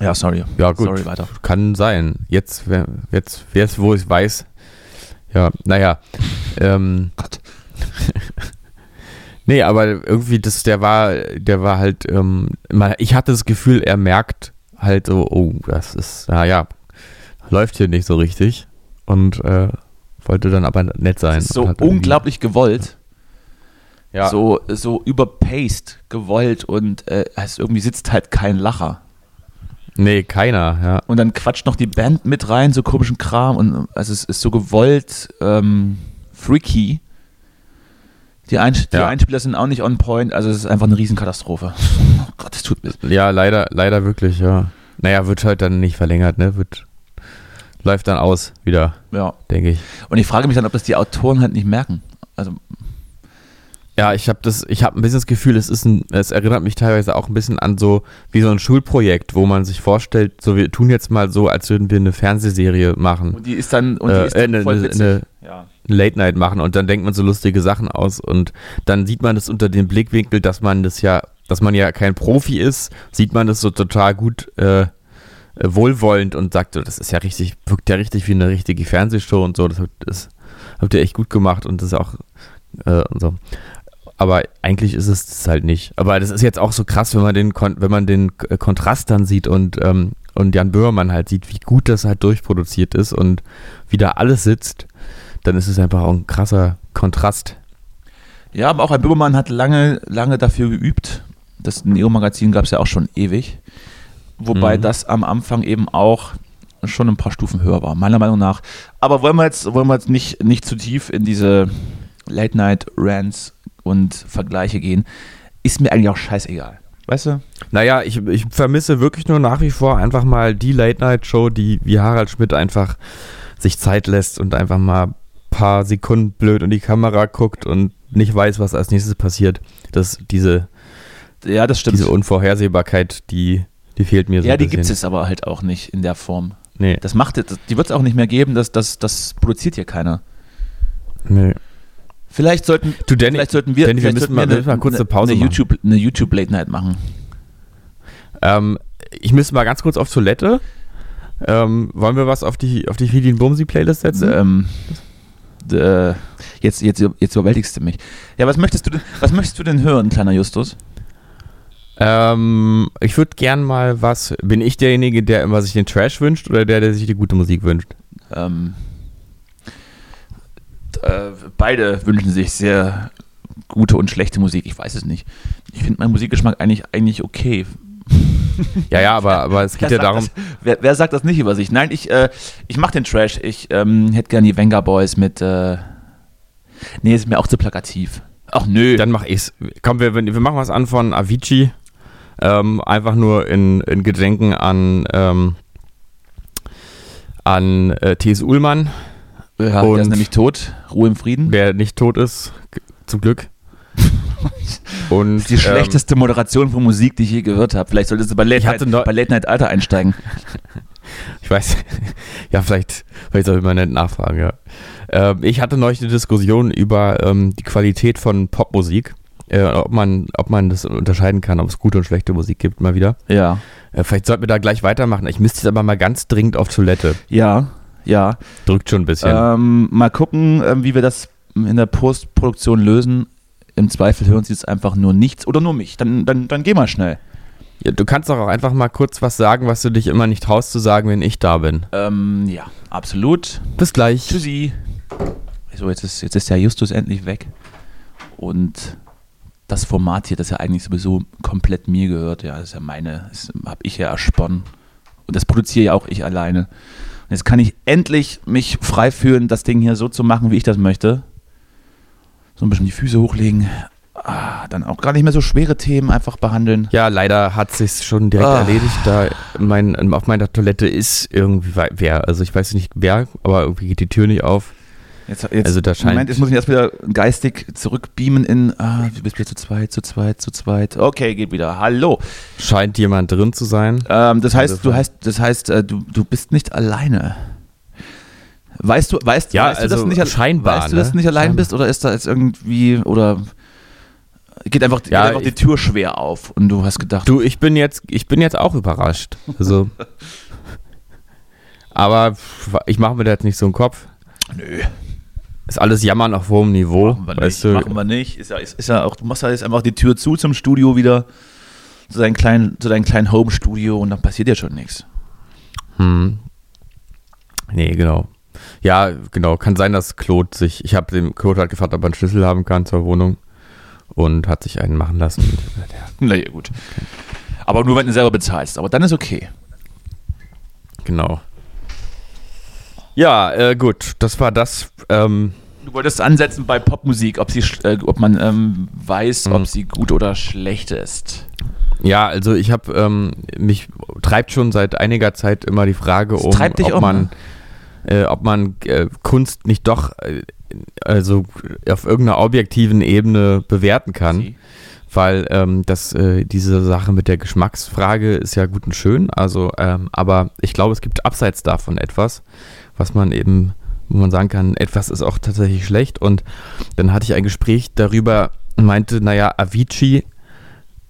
Ja, sorry. Ja, gut. Sorry, weiter. Kann sein. Jetzt, jetzt, jetzt wo ich weiß. Ja, naja. Ähm, Gott. [laughs] nee, aber irgendwie, das, der war, der war halt, ähm, ich hatte das Gefühl, er merkt halt so, oh, das ist, naja, läuft hier nicht so richtig. Und äh, wollte dann aber nett sein. So unglaublich gewollt. Ja. So, so überpaced gewollt und äh, es irgendwie sitzt halt kein Lacher. Nee, keiner, ja. Und dann quatscht noch die Band mit rein, so komischen Kram. Und also es ist so gewollt ähm, freaky. Die, Einsch die Ja. Einspieler sind auch nicht on point. Also es ist einfach eine Riesenkatastrophe. [laughs] Oh Gott, es tut mir. Ja, leider, leider wirklich, ja. Naja, wird halt dann nicht verlängert, ne? Wird, läuft dann aus wieder, Ja. denke ich. Und ich frage mich dann, ob das die Autoren halt nicht merken. Also Ja, ich habe das, ich habe ein bisschen das Gefühl, es ist ein, es erinnert mich teilweise auch ein bisschen an so wie so ein Schulprojekt, wo man sich vorstellt, so wir tun jetzt mal so, als würden wir eine Fernsehserie machen, und die ist dann, und die Äh, ist dann äh, voll ne- witzig. ne- ja. Late Night machen und dann denkt man so lustige Sachen aus und dann sieht man das unter dem Blickwinkel, dass man das ja, dass man ja kein Profi ist, sieht man das so total gut äh, wohlwollend und sagt so, das ist ja richtig, wirkt ja richtig wie eine richtige Fernsehshow und so, das, habt- das habt ihr echt gut gemacht und das ist auch äh, und so. Aber eigentlich ist es das halt nicht. Aber das ist jetzt auch so krass, wenn man den, Kon wenn man den äh, Kontrast dann sieht und, ähm, und Jan Böhmermann halt sieht, wie gut das halt durchproduziert ist und wie da alles sitzt, dann ist es einfach auch ein krasser Kontrast. Ja, aber auch ein Böhmermann hat lange, lange dafür geübt. Das Neo-Magazin gab es ja auch schon ewig. Wobei Mhm. das am Anfang eben auch schon ein paar Stufen höher war, meiner Meinung nach. Aber wollen wir jetzt, wollen wir jetzt nicht, nicht zu tief in diese Late-Night-Rants und Vergleiche gehen, ist mir eigentlich auch scheißegal. Weißt du? Naja, ich, ich vermisse wirklich nur nach wie vor einfach mal die Late-Night-Show, die wie Harald Schmidt einfach sich Zeit lässt und einfach mal ein paar Sekunden blöd in die Kamera guckt und nicht weiß, was als nächstes passiert. Das, diese, Ja, das stimmt. diese Unvorhersehbarkeit, die, die fehlt mir so ja, die gibt es jetzt aber halt auch nicht in der Form. Nee, Das macht, die wird es auch nicht mehr geben, das, das, das produziert hier keiner. nee. Vielleicht sollten, Du, Danny, vielleicht sollten wir, Danny, wir vielleicht müssen mal- wir müssen mal kurz eine Pause eine machen. YouTube, eine YouTube Late Night machen. ähm, ich müsste mal ganz kurz auf Toilette. Ähm, wollen wir was auf die, auf die Fidin Bumsi Playlist setzen? Ähm, äh, jetzt, jetzt, jetzt überwältigst du mich. Ja, was möchtest du denn, was möchtest du denn hören, kleiner Justus? Ähm, ich würde gern mal was. Bin ich derjenige, der immer sich den Trash wünscht oder der, der sich die gute Musik wünscht? Ähm, äh, beide wünschen sich sehr gute und schlechte Musik. Ich weiß es nicht. Ich finde meinen Musikgeschmack eigentlich, eigentlich okay. [laughs] Ja, ja, aber, aber es geht Wer ja darum. Das, wer, wer sagt das nicht über sich? Nein, ich, äh, ich mache den Trash. Ich ähm, hätte gern die Venga Boys mit. Äh, nee, ist mir auch zu plakativ. Ach nö. Dann mach ich's. Komm, wir, wir machen was an von Avicii. Ähm, einfach nur in, in Gedenken an, ähm, an äh, T.S. Ullmann, ja, der und- ist nämlich tot. Ruhe im Frieden. wer nicht tot ist, zum Glück. [laughs] Und die schlechteste Moderation von Musik, die ich je gehört habe. Vielleicht solltest du bei Late, Night, bei Late Night Alter einsteigen. [laughs] Ich weiß, [laughs] ja, vielleicht, vielleicht soll ich mal nicht nachfragen, ja. Ähm, ich hatte neulich eine Diskussion über ähm, die Qualität von Popmusik, äh, ob, man, ob man das unterscheiden kann, ob es gute und schlechte Musik gibt, mal wieder. Ja. Äh, vielleicht sollten wir da gleich weitermachen. Ich müsste jetzt aber mal ganz dringend auf Toilette. Ja, ja. Drückt schon ein bisschen. Ähm, mal gucken, ähm, wie wir das in der Postproduktion lösen. Im Zweifel hören sie jetzt einfach nur nichts oder nur mich. Dann, dann, dann geh mal schnell. Ja, du kannst doch auch einfach mal kurz was sagen, was du dich immer nicht traust zu sagen, wenn ich da bin. Ähm, ja, absolut. Bis gleich. Tschüssi. So, jetzt ist, jetzt ist der Justus endlich weg. Und das Format hier, das ja eigentlich sowieso komplett mir gehört, ja, das ist ja meine, das habe ich ja ersponnen. Und das produziere ja auch ich alleine. Und jetzt kann ich endlich mich frei fühlen, das Ding hier so zu machen, wie ich das möchte. So ein bisschen die Füße hochlegen. Ah, dann auch gar nicht mehr so schwere Themen einfach behandeln. Ja, leider hat sich's schon direkt Ah. erledigt, da mein, auf meiner Toilette ist irgendwie wer. Also ich weiß nicht wer, aber irgendwie geht die Tür nicht auf. Jetzt, jetzt, Also da scheint- Moment, jetzt muss ich erst wieder geistig zurückbeamen in, ah, du bist wieder zu zweit, zu zweit, zu zweit. Okay, geht wieder. Hallo. Scheint jemand drin zu sein. Ähm, das heißt, Also- du heißt, das heißt, äh, du, du bist nicht alleine. Weißt du, weißt, Ja, weißt du, dass also du nicht, scheinbar, weißt du, dass ne? du nicht allein Scheinbar. bist oder ist da jetzt irgendwie oder geht einfach, geht Ja, einfach die Tür schwer auf und du hast gedacht, Du, ich bin jetzt, ich bin jetzt auch überrascht. Also, [laughs] aber ich mache mir da jetzt nicht so einen Kopf. nö, Ist alles Jammern auf hohem Niveau. machen wir weißt nicht, du? machen wir nicht. Ist ja, ist, ist ja auch, du machst ja jetzt einfach die Tür zu zum Studio wieder, zu deinem kleinen, zu deinem kleinen Home-Studio und dann passiert ja schon nichts. Hm. Nee, genau. Ja, genau. Kann sein, dass Claude sich. Ich habe dem Claude halt gefragt, ob er einen Schlüssel haben kann zur Wohnung. Und hat sich einen machen lassen. [laughs] Und Naja, gut. Aber nur, wenn du selber bezahlst. Aber dann ist okay. genau. Ja, äh, gut. Das war das. Ähm, Du wolltest ansetzen bei Popmusik, ob, sie, äh, ob man ähm, weiß, Mhm. ob sie gut oder schlecht ist. ja, also ich habe mich mich treibt schon seit einiger Zeit immer die Frage um, ob um, man, äh, ob man äh, Kunst nicht doch äh, also auf irgendeiner objektiven Ebene bewerten kann. Sie- weil ähm, das, äh, diese Sache mit der Geschmacksfrage ist ja gut und schön, also, ähm, aber ich glaube, es gibt abseits davon etwas, was man eben, wo man sagen kann, etwas ist auch tatsächlich schlecht und dann hatte ich ein Gespräch darüber und meinte, naja, Avicii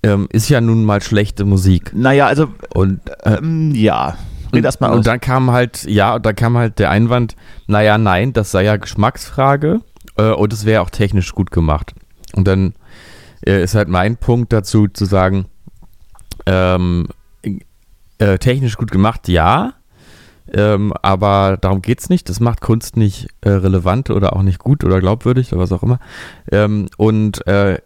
ähm, ist ja nun mal schlechte Musik Naja, also, und äh, ähm, ja. Aus. und dann kam halt, ja, und dann kam halt der Einwand, naja, nein, das sei ja Geschmacksfrage äh, und es wäre auch technisch gut gemacht. Und dann äh, ist halt mein Punkt dazu zu sagen, ähm, äh, technisch gut gemacht, ja, ähm, aber darum geht es nicht. Das macht Kunst nicht äh, relevant oder auch nicht gut oder glaubwürdig oder was auch immer. Ähm, und äh,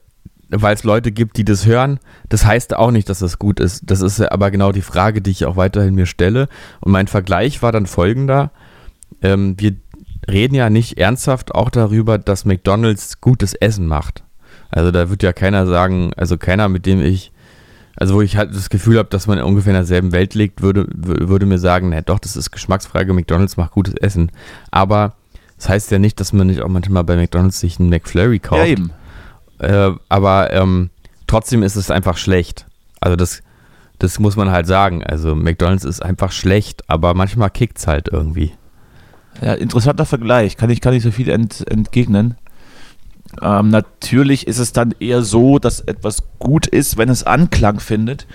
weil es Leute gibt, die das hören, das heißt auch nicht, dass das gut ist. Das ist aber genau die Frage, die ich auch weiterhin mir stelle. Und mein Vergleich war dann folgender. Ähm, wir reden ja nicht ernsthaft auch darüber, dass McDonald's gutes Essen macht. Also da wird ja keiner sagen, also keiner, mit dem ich, also wo ich halt das Gefühl habe, dass man ungefähr in derselben Welt liegt, würde, wür- würde mir sagen, na doch, das ist Geschmacksfrage, McDonald's macht gutes Essen. Aber das heißt ja nicht, dass man nicht auch manchmal bei McDonald's sich einen McFlurry kauft. ja, eben. Äh, aber ähm, trotzdem ist es einfach schlecht. Also das, das muss man halt sagen. Also McDonald's ist einfach schlecht, aber manchmal kickt's halt irgendwie. Ja, interessanter Vergleich. Kann ich, kann ich so viel ent, entgegnen. Ähm, natürlich ist es dann eher so, dass etwas gut ist, wenn es Anklang findet.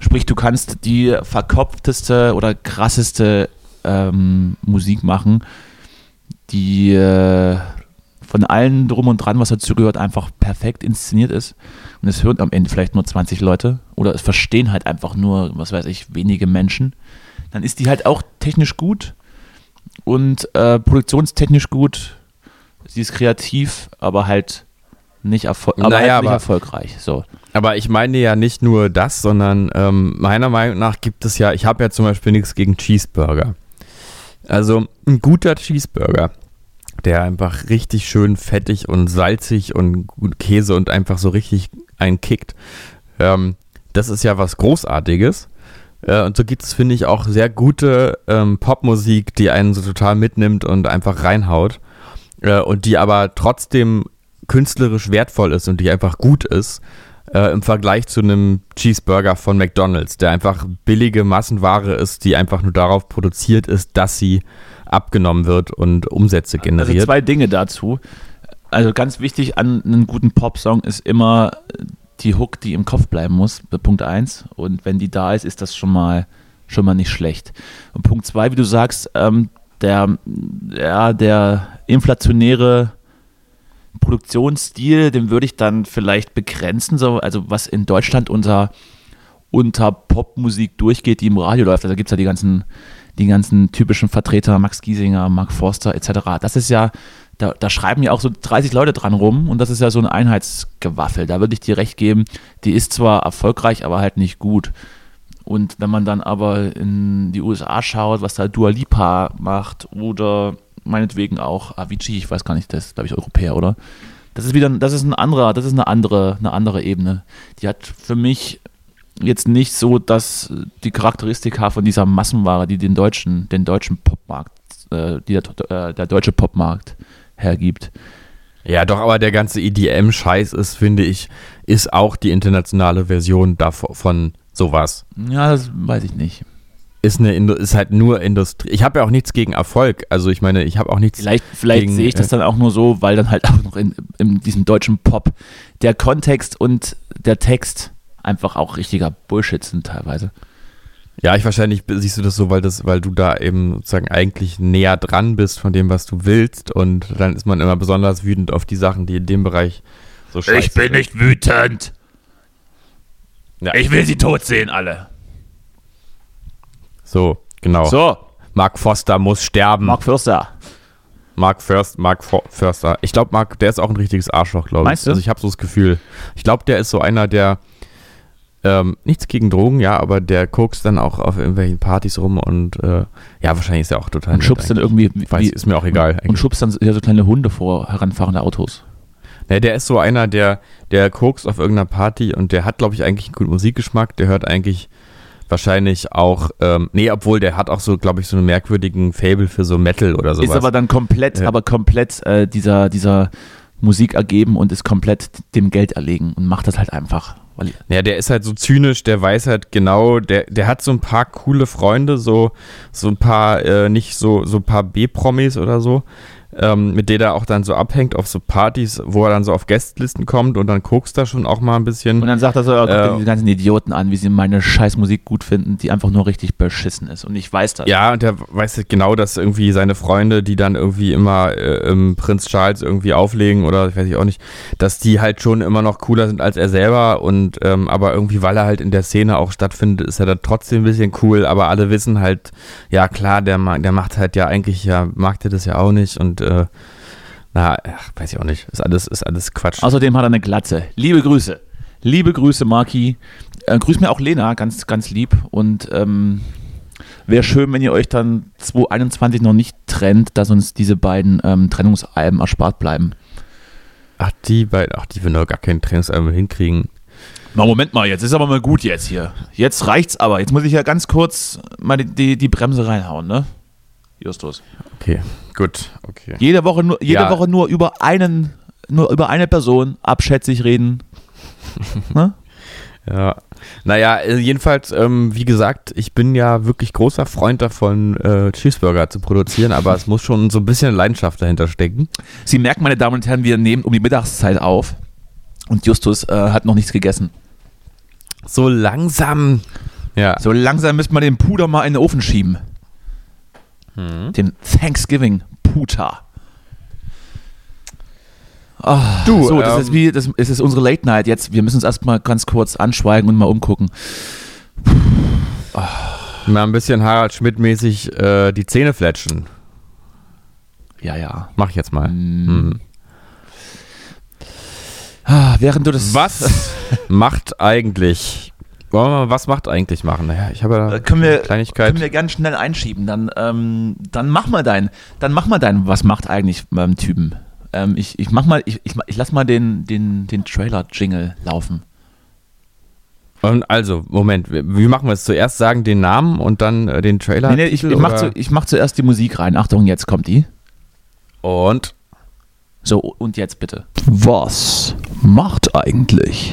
Sprich, du kannst die verkopfteste oder krasseste ähm, Musik machen, die äh, von allen drum und dran, was dazu gehört, einfach perfekt inszeniert ist. Und es hören am Ende vielleicht nur 20 Leute oder es verstehen halt einfach nur, was weiß ich, wenige Menschen. Dann ist die halt auch technisch gut und äh, produktionstechnisch gut. Sie ist kreativ, aber halt nicht, erfol aber Naja, halt nicht aber- erfolgreich. So. Aber ich meine ja nicht nur das, sondern ähm, meiner Meinung nach gibt es ja, ich habe ja zum Beispiel nichts gegen Cheeseburger. Also ein guter Cheeseburger, der einfach richtig schön fettig und salzig und Käse und einfach so richtig einen kickt. Ähm, das ist ja was Großartiges. Äh, und so gibt es, finde ich, auch sehr gute ähm, Popmusik, die einen so total mitnimmt und einfach reinhaut. Äh, und die aber trotzdem künstlerisch wertvoll ist und die einfach gut ist äh, im Vergleich zu einem Cheeseburger von McDonald's, der einfach billige Massenware ist, die einfach nur darauf produziert ist, dass sie abgenommen wird und Umsätze Also generiert. zwei Dinge dazu. Also ganz wichtig an einem guten Popsong ist immer die Hook, die im Kopf bleiben muss, Punkt eins. Und wenn die da ist, ist das schon mal schon mal nicht schlecht. Und Punkt zwei, wie du sagst, ähm, der, ja, der inflationäre Produktionsstil, den würde ich dann vielleicht begrenzen, so, also was in Deutschland unter, unter Popmusik durchgeht, die im Radio läuft. Also gibt es ja die ganzen, die ganzen typischen Vertreter, Max Giesinger, Mark Forster etc. Das ist ja, da, da schreiben ja auch so 30 Leute dran rum und das ist ja so ein Einheitsgewaffel. Da würde ich dir recht geben, die ist zwar erfolgreich, aber halt nicht gut. Und wenn man dann aber in die USA schaut, was da Dua Lipa macht oder meinetwegen auch Avicii, ich weiß gar nicht, das ist glaube ich Europäer, oder? Das ist wieder, das ist ein anderer, das ist eine andere, eine andere Ebene. Die hat für mich jetzt nicht so dass die Charakteristika von dieser Massenware, die den deutschen, den deutschen Popmarkt, äh, die der, äh, der deutsche Popmarkt hergibt. Ja, doch, aber der ganze EDM-Scheiß ist, finde ich, ist auch die internationale Version davon von sowas. Ja, das weiß ich nicht. Ist, eine, Indu- ist halt nur Industrie. Ich habe ja auch nichts gegen Erfolg. Also ich meine, ich habe auch nichts. Vielleicht, vielleicht Gegen, sehe ich das äh, dann auch nur so, weil dann halt auch noch in, in diesem deutschen Pop der Kontext und der Text einfach auch richtiger Bullshit sind teilweise. Ja, ich wahrscheinlich siehst du das so, weil das, weil du da eben sozusagen eigentlich näher dran bist von dem, was du willst. Und dann ist man immer besonders wütend auf die Sachen, die in dem Bereich so scheiße sind. nicht wütend. Ja. Ich will sie tot sehen, alle. So, genau. So, Mark Foster muss sterben. Mark Förster. Mark First, Mark Förster. Ich glaube, Mark, der ist auch ein richtiges Arschloch, glaube ich. Meinst du? Also ich habe so das Gefühl. Ich glaube, der ist so einer, der ähm, nichts gegen Drogen, ja, aber der kokst dann auch auf irgendwelchen Partys rum und äh, ja, wahrscheinlich ist er auch total Und schubst dann irgendwie, Weiß, wie, ist mir auch egal. und eigentlich. schubst dann ja so kleine Hunde vor heranfahrende Autos. Ne, der ist so einer, der, der kokst auf irgendeiner Party und der hat, glaube ich, eigentlich einen guten Musikgeschmack. Der hört eigentlich wahrscheinlich auch, ähm, nee, obwohl der hat auch so, glaube ich, so einen merkwürdigen Fable für so Metal oder sowas. Ist aber dann komplett, Ja. aber komplett äh, dieser, dieser Musik ergeben und ist komplett dem Geld erlegen und macht das halt einfach. Ja, der ist halt so zynisch, der weiß halt genau, der, der hat so ein paar coole Freunde, so, so ein paar, äh, nicht so, so ein paar B-Promis oder so, ähm, mit denen er auch dann so abhängt auf so Partys, wo er dann so auf Gästlisten kommt und dann guckst da schon auch mal ein bisschen. und dann sagt er so, oh, guck dir Äh, die ganzen Idioten an, wie sie meine scheiß Musik gut finden, die einfach nur richtig beschissen ist. Und ich weiß das. Ja, und der weiß halt genau, dass irgendwie seine Freunde, die dann irgendwie immer äh, im Prinz Charles irgendwie auflegen oder ich weiß ich auch nicht, dass die halt schon immer noch cooler sind als er selber und ähm, aber irgendwie, weil er halt in der Szene auch stattfindet, ist er da trotzdem ein bisschen cool, aber alle wissen halt, ja klar, der, der macht halt ja eigentlich, ja, mag der das ja auch nicht und äh, na, ach, weiß ich auch nicht, ist alles, ist alles Quatsch. Außerdem hat er eine Glatze. Liebe Grüße. Liebe Grüße, Marki. Äh, grüß mir auch Lena, ganz, ganz lieb. Und ähm, wäre schön, wenn ihr euch dann 2021 noch nicht trennt, dass uns diese beiden ähm, Trennungsalben erspart bleiben. Ach, die beiden, ach, die würden doch gar keinen Trainingsalbum hinkriegen. Na, Moment mal, jetzt ist aber mal gut jetzt hier. Jetzt reicht's aber. Jetzt muss ich ja ganz kurz mal die, die, die Bremse reinhauen, ne? Justus. Okay, gut, okay. Jede Woche nur, jede Ja. Woche nur über einen, nur über eine Person abschätzig reden. [laughs] ne? Ja, naja, äh, jedenfalls, ähm, wie gesagt, ich bin ja wirklich großer Freund davon, äh, Cheeseburger zu produzieren, aber es muss schon so ein bisschen Leidenschaft dahinter stecken. Sie merken, meine Damen und Herren, wir nehmen um die Mittagszeit auf und Justus äh, hat noch nichts gegessen. So langsam Ja. So langsam müssen wir den Puder mal in den Ofen schieben. Hm. Den Thanksgiving Puter. Ah, Du, so, das ähm, ist wie, das es ist unsere Late Night jetzt. Wir müssen uns erstmal ganz kurz anschweigen und mal umgucken. Mal ein bisschen Harald Schmidt-mäßig äh, die Zähne fletschen. Ja, ja. Mach ich jetzt mal. Mm. Ah, während du das. Was [laughs] macht eigentlich. Wollen wir mal, was macht eigentlich machen? Naja, ich habe da Äh, können wir, eine Kleinigkeit. können wir ganz schnell einschieben. Dann, ähm, dann mach mal dein, dann mach mal dein, was macht eigentlich beim Typen. Ähm, ich, ich mach mal, ich, ich, ich lass mal den, den, den Trailer-Jingle laufen. Und also, Moment, wie wie machen wir es? Zuerst sagen den Namen und dann äh, den Trailer. Nee, nee, ich, ich, mach zu, ich mach zuerst die Musik rein. Achtung, jetzt kommt die. und So, und jetzt bitte. Was macht eigentlich?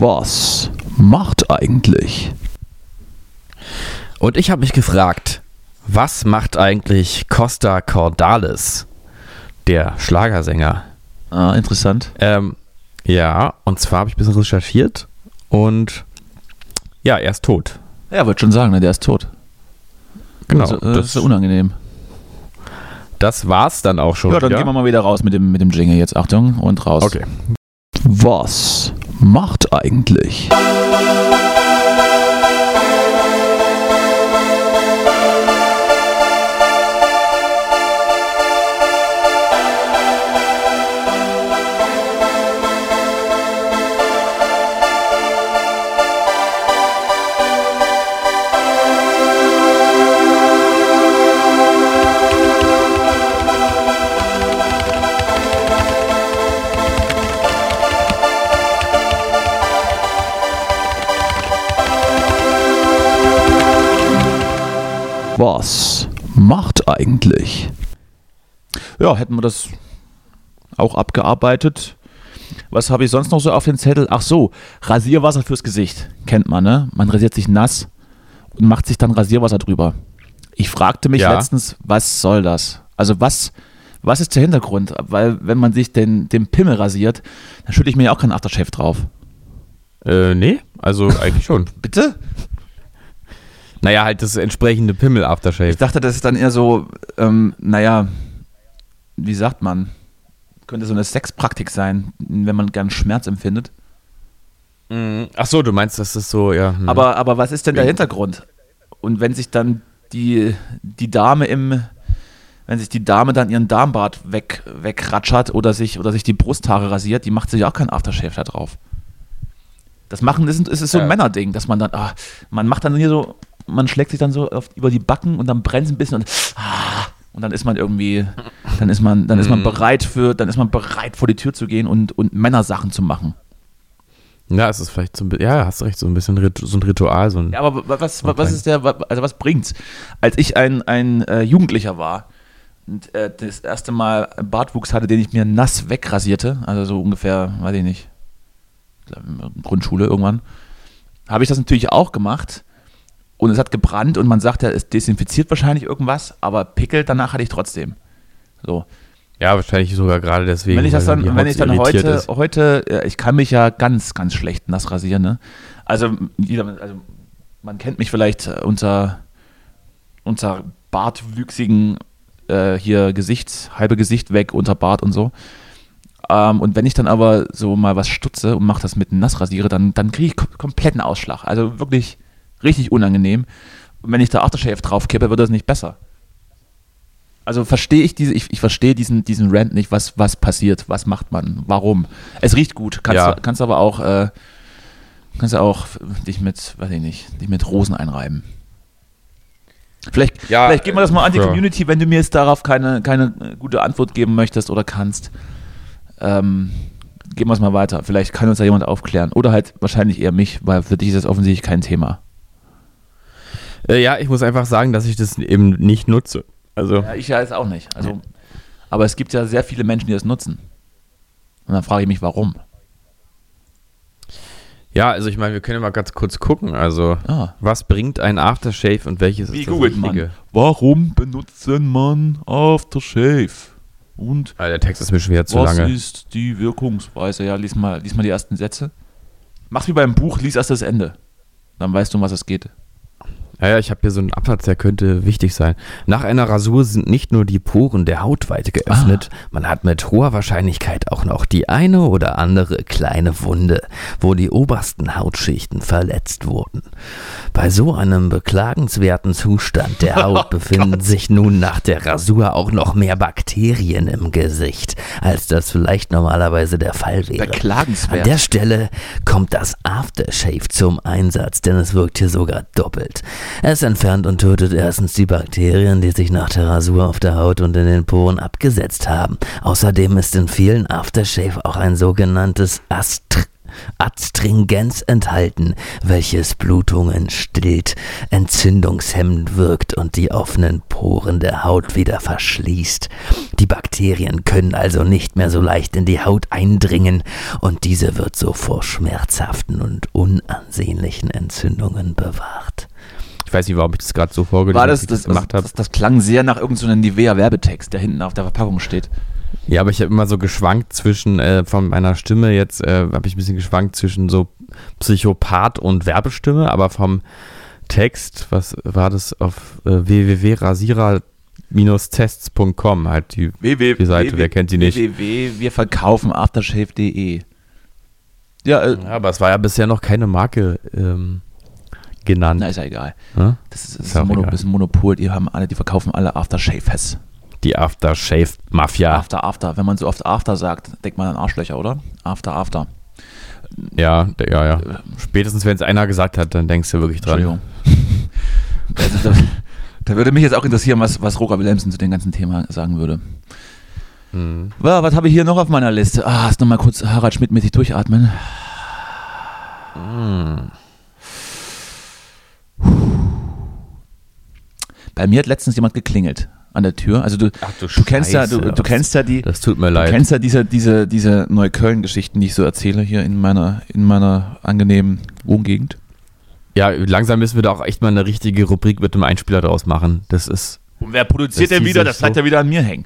Was macht eigentlich? Und ich habe mich gefragt, was macht eigentlich Costa Cordalis, der Schlagersänger? Ah, interessant. Ähm, ja, und zwar habe ich ein bisschen recherchiert und ja, er ist tot. Ja, wollte schon sagen, ne, der ist tot. Genau. Also, äh, das ist unangenehm. das war's dann auch schon. Ja, dann wieder. gehen wir mal wieder raus mit dem, mit dem Jingle jetzt. Achtung und raus. Okay. Was macht eigentlich? Was macht eigentlich? Ja, hätten wir das auch abgearbeitet. Was habe ich sonst noch so auf den Zettel? Ach so, Rasierwasser fürs Gesicht. Kennt man, ne? Man rasiert sich nass und macht sich dann Rasierwasser drüber. Ich fragte mich Ja. letztens, was soll das? Also was, was ist der Hintergrund? Weil wenn man sich den, den Pimmel rasiert, dann schütte ich mir ja auch keinen Aftershave drauf. Äh, nee, also eigentlich schon. [laughs] Bitte? Naja, halt das entsprechende Pimmel-Aftershave. Ich dachte, das ist dann eher so, ähm, naja, wie sagt man? Könnte so eine Sexpraktik sein, wenn man gern Schmerz empfindet. Mhm. Ach so, du meinst, das ist so, ja. hm. Aber, aber was ist denn der Hintergrund? Und wenn sich dann die, die Dame im, wenn sich die Dame dann ihren Darmbart weg, wegratschert oder sich, oder sich die Brusthaare rasiert, die macht sich auch kein Aftershave da drauf. Das machen ist, ist so ein Ja. Männerding, dass man dann, ah, man macht dann hier so, man schlägt sich dann so auf, über die Backen und dann brennt es ein bisschen und, ah, und dann ist man irgendwie, dann ist man, dann ist man Mhm. bereit für, dann ist man bereit vor die Tür zu gehen und, und Männersachen zu machen. ja, es ist vielleicht so ein bisschen, ja, hast recht, so ein bisschen so ein Ritual, so ein. Ja, aber wa- was, wa- Okay. was ist der, also was bringt's? Als ich ein, ein äh, Jugendlicher war und äh, das erste Mal Bartwuchs hatte, den ich mir nass wegrasierte, also so ungefähr, weiß ich nicht, Grundschule irgendwann, habe ich das natürlich auch gemacht und es hat gebrannt und man sagt ja, es desinfiziert wahrscheinlich irgendwas, aber Pickel danach hatte ich trotzdem. So. Ja, wahrscheinlich sogar gerade deswegen. Wenn ich das dann, wenn ich dann heute, ist. heute, ich kann mich ja ganz, ganz schlecht nass rasieren, ne? Also, jeder, also man kennt mich vielleicht äh, unter, unter bartwüchsigen äh, hier Gesicht, halbe Gesicht weg, unter Bart und so. Ähm, und wenn ich dann aber so mal was stutze und mache das mit einem Nassrasiere, dann, dann kriege ich kom kompletten Ausschlag. Also wirklich richtig unangenehm. Und wenn ich da Aftershave drauf kippe, wird das nicht besser. Also verstehe ich diese, ich, ich verstehe diesen, diesen Rant nicht, was, was passiert, was macht man, warum. Es riecht gut, kannst, Ja. du- kannst aber auch, äh, kannst auch dich mit, weiß ich nicht, dich mit Rosen einreiben. Vielleicht, Ja, vielleicht geben wir das mal an die ja. Community, wenn du mir jetzt darauf keine, keine gute Antwort geben möchtest oder kannst. Ähm, gehen wir es mal weiter. Vielleicht kann uns da jemand aufklären. Oder halt wahrscheinlich eher mich, weil für dich ist das offensichtlich kein Thema. Äh, ja, ich muss einfach sagen, dass ich das eben nicht nutze. Also, Ja, ich ja jetzt auch nicht. Also, aber es gibt ja sehr viele Menschen, die das nutzen. Und dann frage ich mich, warum? ja, also ich meine, wir können ja mal ganz kurz gucken. Also, Ah. was bringt ein Aftershave und welches Wie ist das googelt man? Richtige? Warum benutzen man Aftershave? Und Ah, der Text ist mir schwer zu was lange. ist die Wirkungsweise? Ja, lies mal, lies mal die ersten Sätze. Mach's wie beim Buch, lies erst das Ende. Dann weißt du, um was es geht. Ja, ja, ich habe hier so einen Absatz, der könnte wichtig sein. Nach einer Rasur sind nicht nur die Poren der Haut weit geöffnet, man hat mit hoher Wahrscheinlichkeit auch noch die eine oder andere kleine Wunde, wo die obersten Hautschichten verletzt wurden. Bei so einem beklagenswerten Zustand der [laughs] Haut befinden sich nun nach der Rasur auch noch mehr Bakterien im Gesicht, als das vielleicht normalerweise der Fall wäre. Beklagenswert. An der Stelle kommt das Aftershave zum Einsatz, denn es wirkt hier sogar doppelt. Es entfernt und tötet erstens die Bakterien, die sich nach der Rasur auf der Haut und in den Poren abgesetzt haben. Außerdem ist in vielen Aftershave auch ein sogenanntes Astr Adstringenz enthalten, welches Blutungen stillt, entzündungshemmend wirkt und die offenen Poren der Haut wieder verschließt. Die Bakterien können also nicht mehr so leicht in die Haut eindringen und diese wird so vor schmerzhaften und unansehnlichen Entzündungen bewahrt. Ich weiß nicht, warum ich das gerade so vorgelesen War das, das, das, gemacht habe. das, das klang sehr nach irgendeinem Nivea-Werbetext, der hinten auf der Verpackung steht. Ja, aber ich habe immer so geschwankt zwischen, äh, von meiner Stimme jetzt, äh, habe ich ein bisschen geschwankt zwischen so Psychopath und Werbestimme, aber vom Text, was war das auf äh, www.rasierer-tests.com, halt die, www, die Seite, wer kennt sie nicht? www, wir verkaufen aftershave.de. Ja, äh, Ja, aber es war ja bisher noch keine Marke ähm, genannt. na ist ja egal. Ne? Das ist, das Ist ist, ein, Mono, egal. ist ein Monopol, die haben alle, die verkaufen alle Aftershaves. Die Aftershave-Mafia. After, after. Wenn man so oft After sagt, denkt man an Arschlöcher, oder? After, after. Ja, ja, ja. Spätestens, wenn es einer gesagt hat, dann denkst du wirklich dran. Entschuldigung. [laughs] da, da würde mich jetzt auch interessieren, was, was Roger Willemsen zu dem ganzen Thema sagen würde. Hm. Ja, was habe ich hier noch auf meiner Liste? Ah, erst noch mal kurz Harald Schmidt-mäßig durchatmen. Hm. Bei mir hat letztens jemand geklingelt an der Tür. Also du, Ach du du kennst ja, du, du kennst ja die, Das tut mir du leid. kennst ja diese, diese, diese Neukölln-Geschichten, die ich so erzähle hier in meiner, in meiner angenehmen Wohngegend. Ja, langsam müssen wir da auch echt mal eine richtige Rubrik mit dem Einspieler draus machen. Das ist, Und wer produziert denn wieder? Das bleibt ja wieder an mir hängen.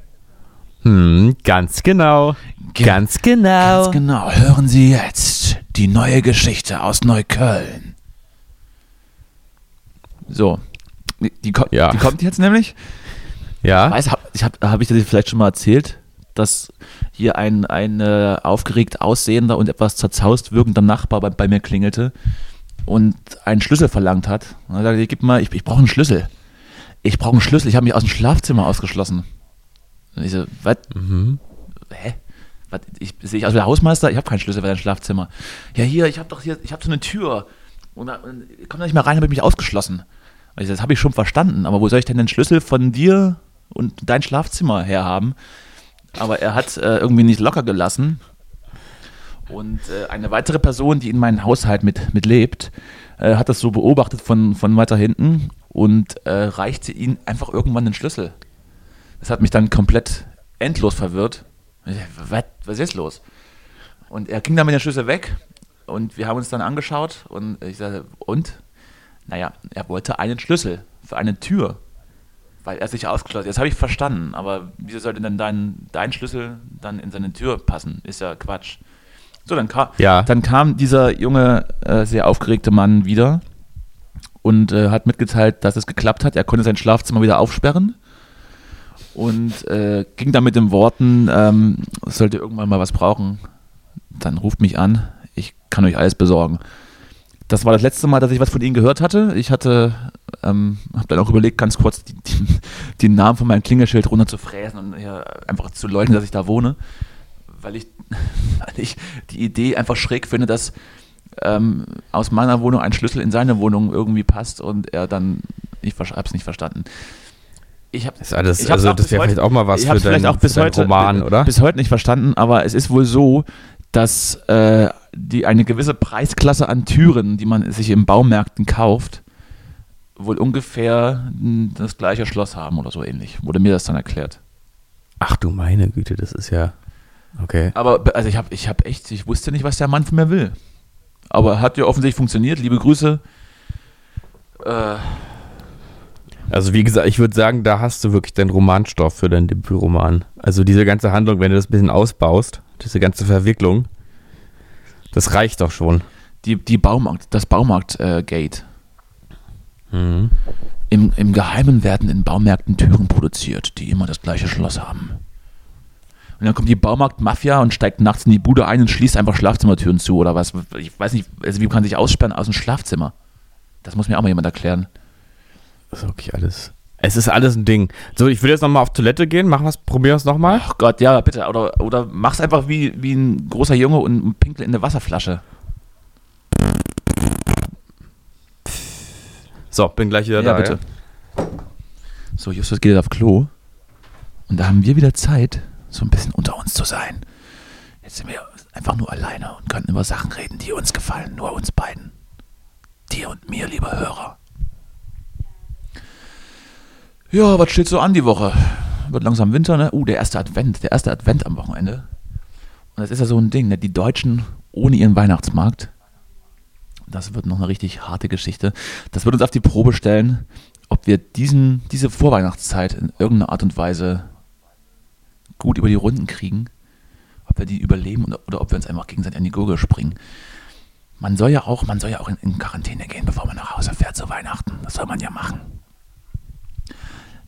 hm, ganz genau. Ge- Ganz genau. Ganz genau. Hören Sie jetzt die neue Geschichte aus Neukölln. So. Die, ko- Ja. die kommt jetzt nämlich. Ja, Weiß, hab, ich habe hab ich dir vielleicht schon mal erzählt, dass hier ein, ein äh, aufgeregt aussehender und etwas zerzaust wirkender Nachbar bei, bei mir klingelte und einen Schlüssel verlangt hat. Und er sagte, gib mal, ich, ich brauche einen Schlüssel. Ich brauche einen Schlüssel. Ich habe mich aus dem Schlafzimmer ausgeschlossen. Und ich so, was? mhm. hä? Was, ich sehe ich aus wie der Hausmeister, ich habe keinen Schlüssel für dein Schlafzimmer. Ja, hier, ich habe doch hier, ich habe so eine Tür. Und, und ich komme da nicht mehr rein, habe ich mich ausgeschlossen. Und ich so, das habe ich schon verstanden, aber wo soll ich denn den Schlüssel von dir und dein Schlafzimmer herhaben? Aber er hat äh, irgendwie nicht locker gelassen. Und äh, eine weitere Person, die in meinem Haushalt mit, mit äh, hat das so beobachtet von, von weiter hinten und äh, reichte ihm einfach irgendwann den Schlüssel. Das hat mich dann komplett endlos verwirrt. Was, was ist los? Und er ging dann mit der Schlüssel weg und wir haben uns dann angeschaut und ich sagte, und? Naja, er wollte einen Schlüssel für eine Tür, weil er sich ausgeschlossen hat. Das habe ich verstanden, aber wieso sollte denn dein, dein Schlüssel dann in seine Tür passen? Ist ja Quatsch. So, dann, ka Ja. dann kam dieser junge, äh, sehr aufgeregte Mann wieder und äh, hat mitgeteilt, dass es geklappt hat. Er konnte sein Schlafzimmer wieder aufsperren und äh, ging dann mit den Worten, ähm, sollte irgendwann mal was brauchen, dann ruft mich an, ich kann euch alles besorgen. Das war das letzte Mal, dass ich was von ihnen gehört hatte. Ich hatte, ähm, habe dann auch überlegt, ganz kurz die, die, [laughs] die Namen von meinem Klingelschild runter zu fräsen und hier einfach zu leugnen, dass ich da wohne, weil ich, [laughs] weil ich die Idee einfach schräg finde, dass ähm, aus meiner Wohnung ein Schlüssel in seine Wohnung irgendwie passt und er dann, ich habe es nicht verstanden. Ich habe ist alles, Ich also das wäre vielleicht auch mal was ich für deinen, auch bis für deinen heute, Roman, oder? bis heute nicht verstanden, aber es ist wohl so, dass äh, die eine gewisse Preisklasse an Türen, die man sich in Baumärkten kauft, wohl ungefähr das gleiche Schloss haben oder so ähnlich. Wurde mir das dann erklärt. Ach du meine Güte, das ist ja. Okay. Aber be- also ich habe ich hab echt, ich wusste nicht, was der Mann von mir will. Aber hat ja offensichtlich funktioniert. Liebe Grüße. Äh, Also wie gesagt, ich würde sagen, da hast du wirklich den Romanstoff für deinen Debütroman. Also diese ganze Handlung, wenn du das ein bisschen ausbaust, diese ganze Verwicklung, das reicht doch schon. die, die Baumarkt, das Baumarkt-Gate. Mhm. Im, Im Geheimen werden in Baumärkten Türen produziert, die immer das gleiche Schloss haben. Und dann kommt die Baumarkt-Mafia und steigt nachts in die Bude ein und schließt einfach Schlafzimmertüren zu oder was. Ich weiß nicht, also wie kann man sich aussperren aus dem Schlafzimmer? Das muss mir auch mal jemand erklären. Das ist wirklich alles. Es ist alles ein Ding. So, ich will jetzt nochmal auf Toilette gehen. Machen wir es, probieren wir es nochmal. Ach Gott, ja, bitte. Oder, oder mach's einfach wie, wie ein großer Junge und pinkel in eine Wasserflasche. So, bin gleich wieder Ja, da. bitte. So, Justus geht jetzt auf Klo. Und da haben wir wieder Zeit, so ein bisschen unter uns zu sein. Jetzt sind wir einfach nur alleine und können über Sachen reden, die uns gefallen. Nur uns beiden. Dir und mir, lieber Hörer. Ja, was steht so an die Woche? Wird langsam Winter, ne? Uh, der erste Advent. Der erste Advent am Wochenende. Und das ist ja so ein Ding, ne? Die Deutschen ohne ihren Weihnachtsmarkt. Das wird noch eine richtig harte Geschichte. Das wird uns auf die Probe stellen, ob wir diesen, diese Vorweihnachtszeit in irgendeiner Art und Weise gut über die Runden kriegen, ob wir die überleben oder, oder ob wir uns einfach gegenseitig an die Gurgel springen. Man soll ja auch, man soll ja auch in, in Quarantäne gehen, bevor man nach Hause fährt zu Weihnachten. Das soll man ja machen.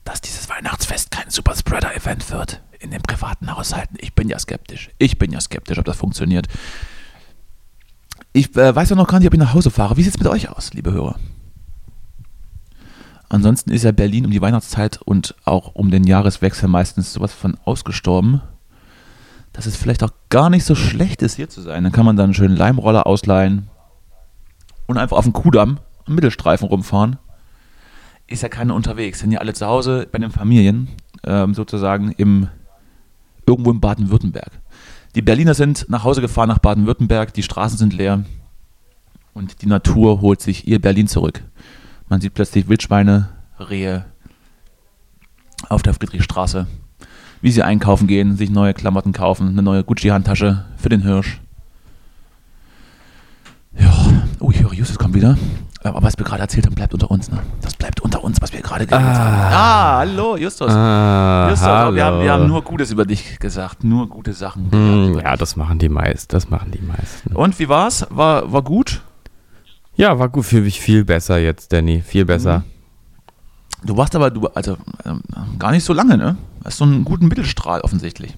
Dass dieses Weihnachtsfest kein Superspreader-Event wird in den privaten Haushalten. Ich bin ja skeptisch. Ich bin ja skeptisch, ob das funktioniert. Ich äh, weiß ja noch gar nicht, ob ich nach Hause fahre. Wie sieht es mit euch aus, liebe Hörer? Ansonsten ist ja Berlin um die Weihnachtszeit und auch um den Jahreswechsel meistens sowas von ausgestorben, dass es vielleicht auch gar nicht so schlecht ist, hier zu sein. Dann kann man dann einen schönen Leimroller ausleihen und einfach auf dem Kudamm am Mittelstreifen rumfahren. Ist ja keiner unterwegs, sind ja alle zu Hause bei den Familien, ähm, sozusagen im, irgendwo in Baden-Württemberg. Die Berliner sind nach Hause gefahren nach Baden-Württemberg, die Straßen sind leer und die Natur holt sich ihr Berlin zurück. Man sieht plötzlich Wildschweine, Rehe auf der Friedrichstraße, wie sie einkaufen gehen, sich neue Klamotten kaufen, eine neue Gucci-Handtasche für den Hirsch. Ja, oh, ich höre, Justus kommt wieder. Aber was wir gerade erzählt haben, bleibt unter uns, ne? Das bleibt unter uns, was wir gerade geredet haben. Ah, hallo, Justus. Ah, Justus, hallo. wir haben, wir haben nur Gutes über dich gesagt, nur gute Sachen. Hm, ja, das machen die meisten. Das machen die meisten. Und wie war's? War, war gut? Ja, war gut für mich viel besser jetzt, Danny. Viel besser. Du warst aber, du, also ähm, gar nicht so lange, ne? Hast so einen guten Mittelstrahl offensichtlich.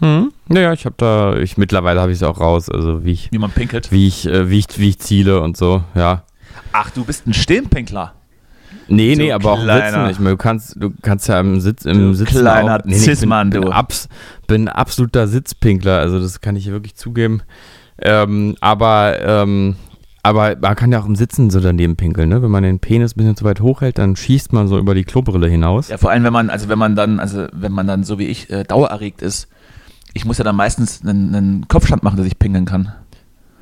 Hm? Naja, ich habe da, ich mittlerweile habe ich es auch raus, also wie ich, Wie man pinkelt. wie ich, äh, wie ich, wie ich ziele und so, ja. Ach, du bist ein Stehenpinkler. Nee, Du nee, aber auch Sitzen. Ich meine, du kannst, du kannst ja im Sitz, im Du Sitzen kleiner auch, nee, nee, bin, du. bin, abs, bin absoluter Sitzpinkler, also das kann ich wirklich zugeben. Ähm, aber, ähm, aber man kann ja auch im Sitzen so daneben pinkeln, ne? Wenn man den Penis ein bisschen zu weit hochhält, dann schießt man so über die Klobrille hinaus. Ja, vor allem, wenn man, also wenn man dann, also wenn man dann so wie ich äh, dauererregt ist, ich muss ja dann meistens einen, einen Kopfstand machen, dass ich pinkeln kann.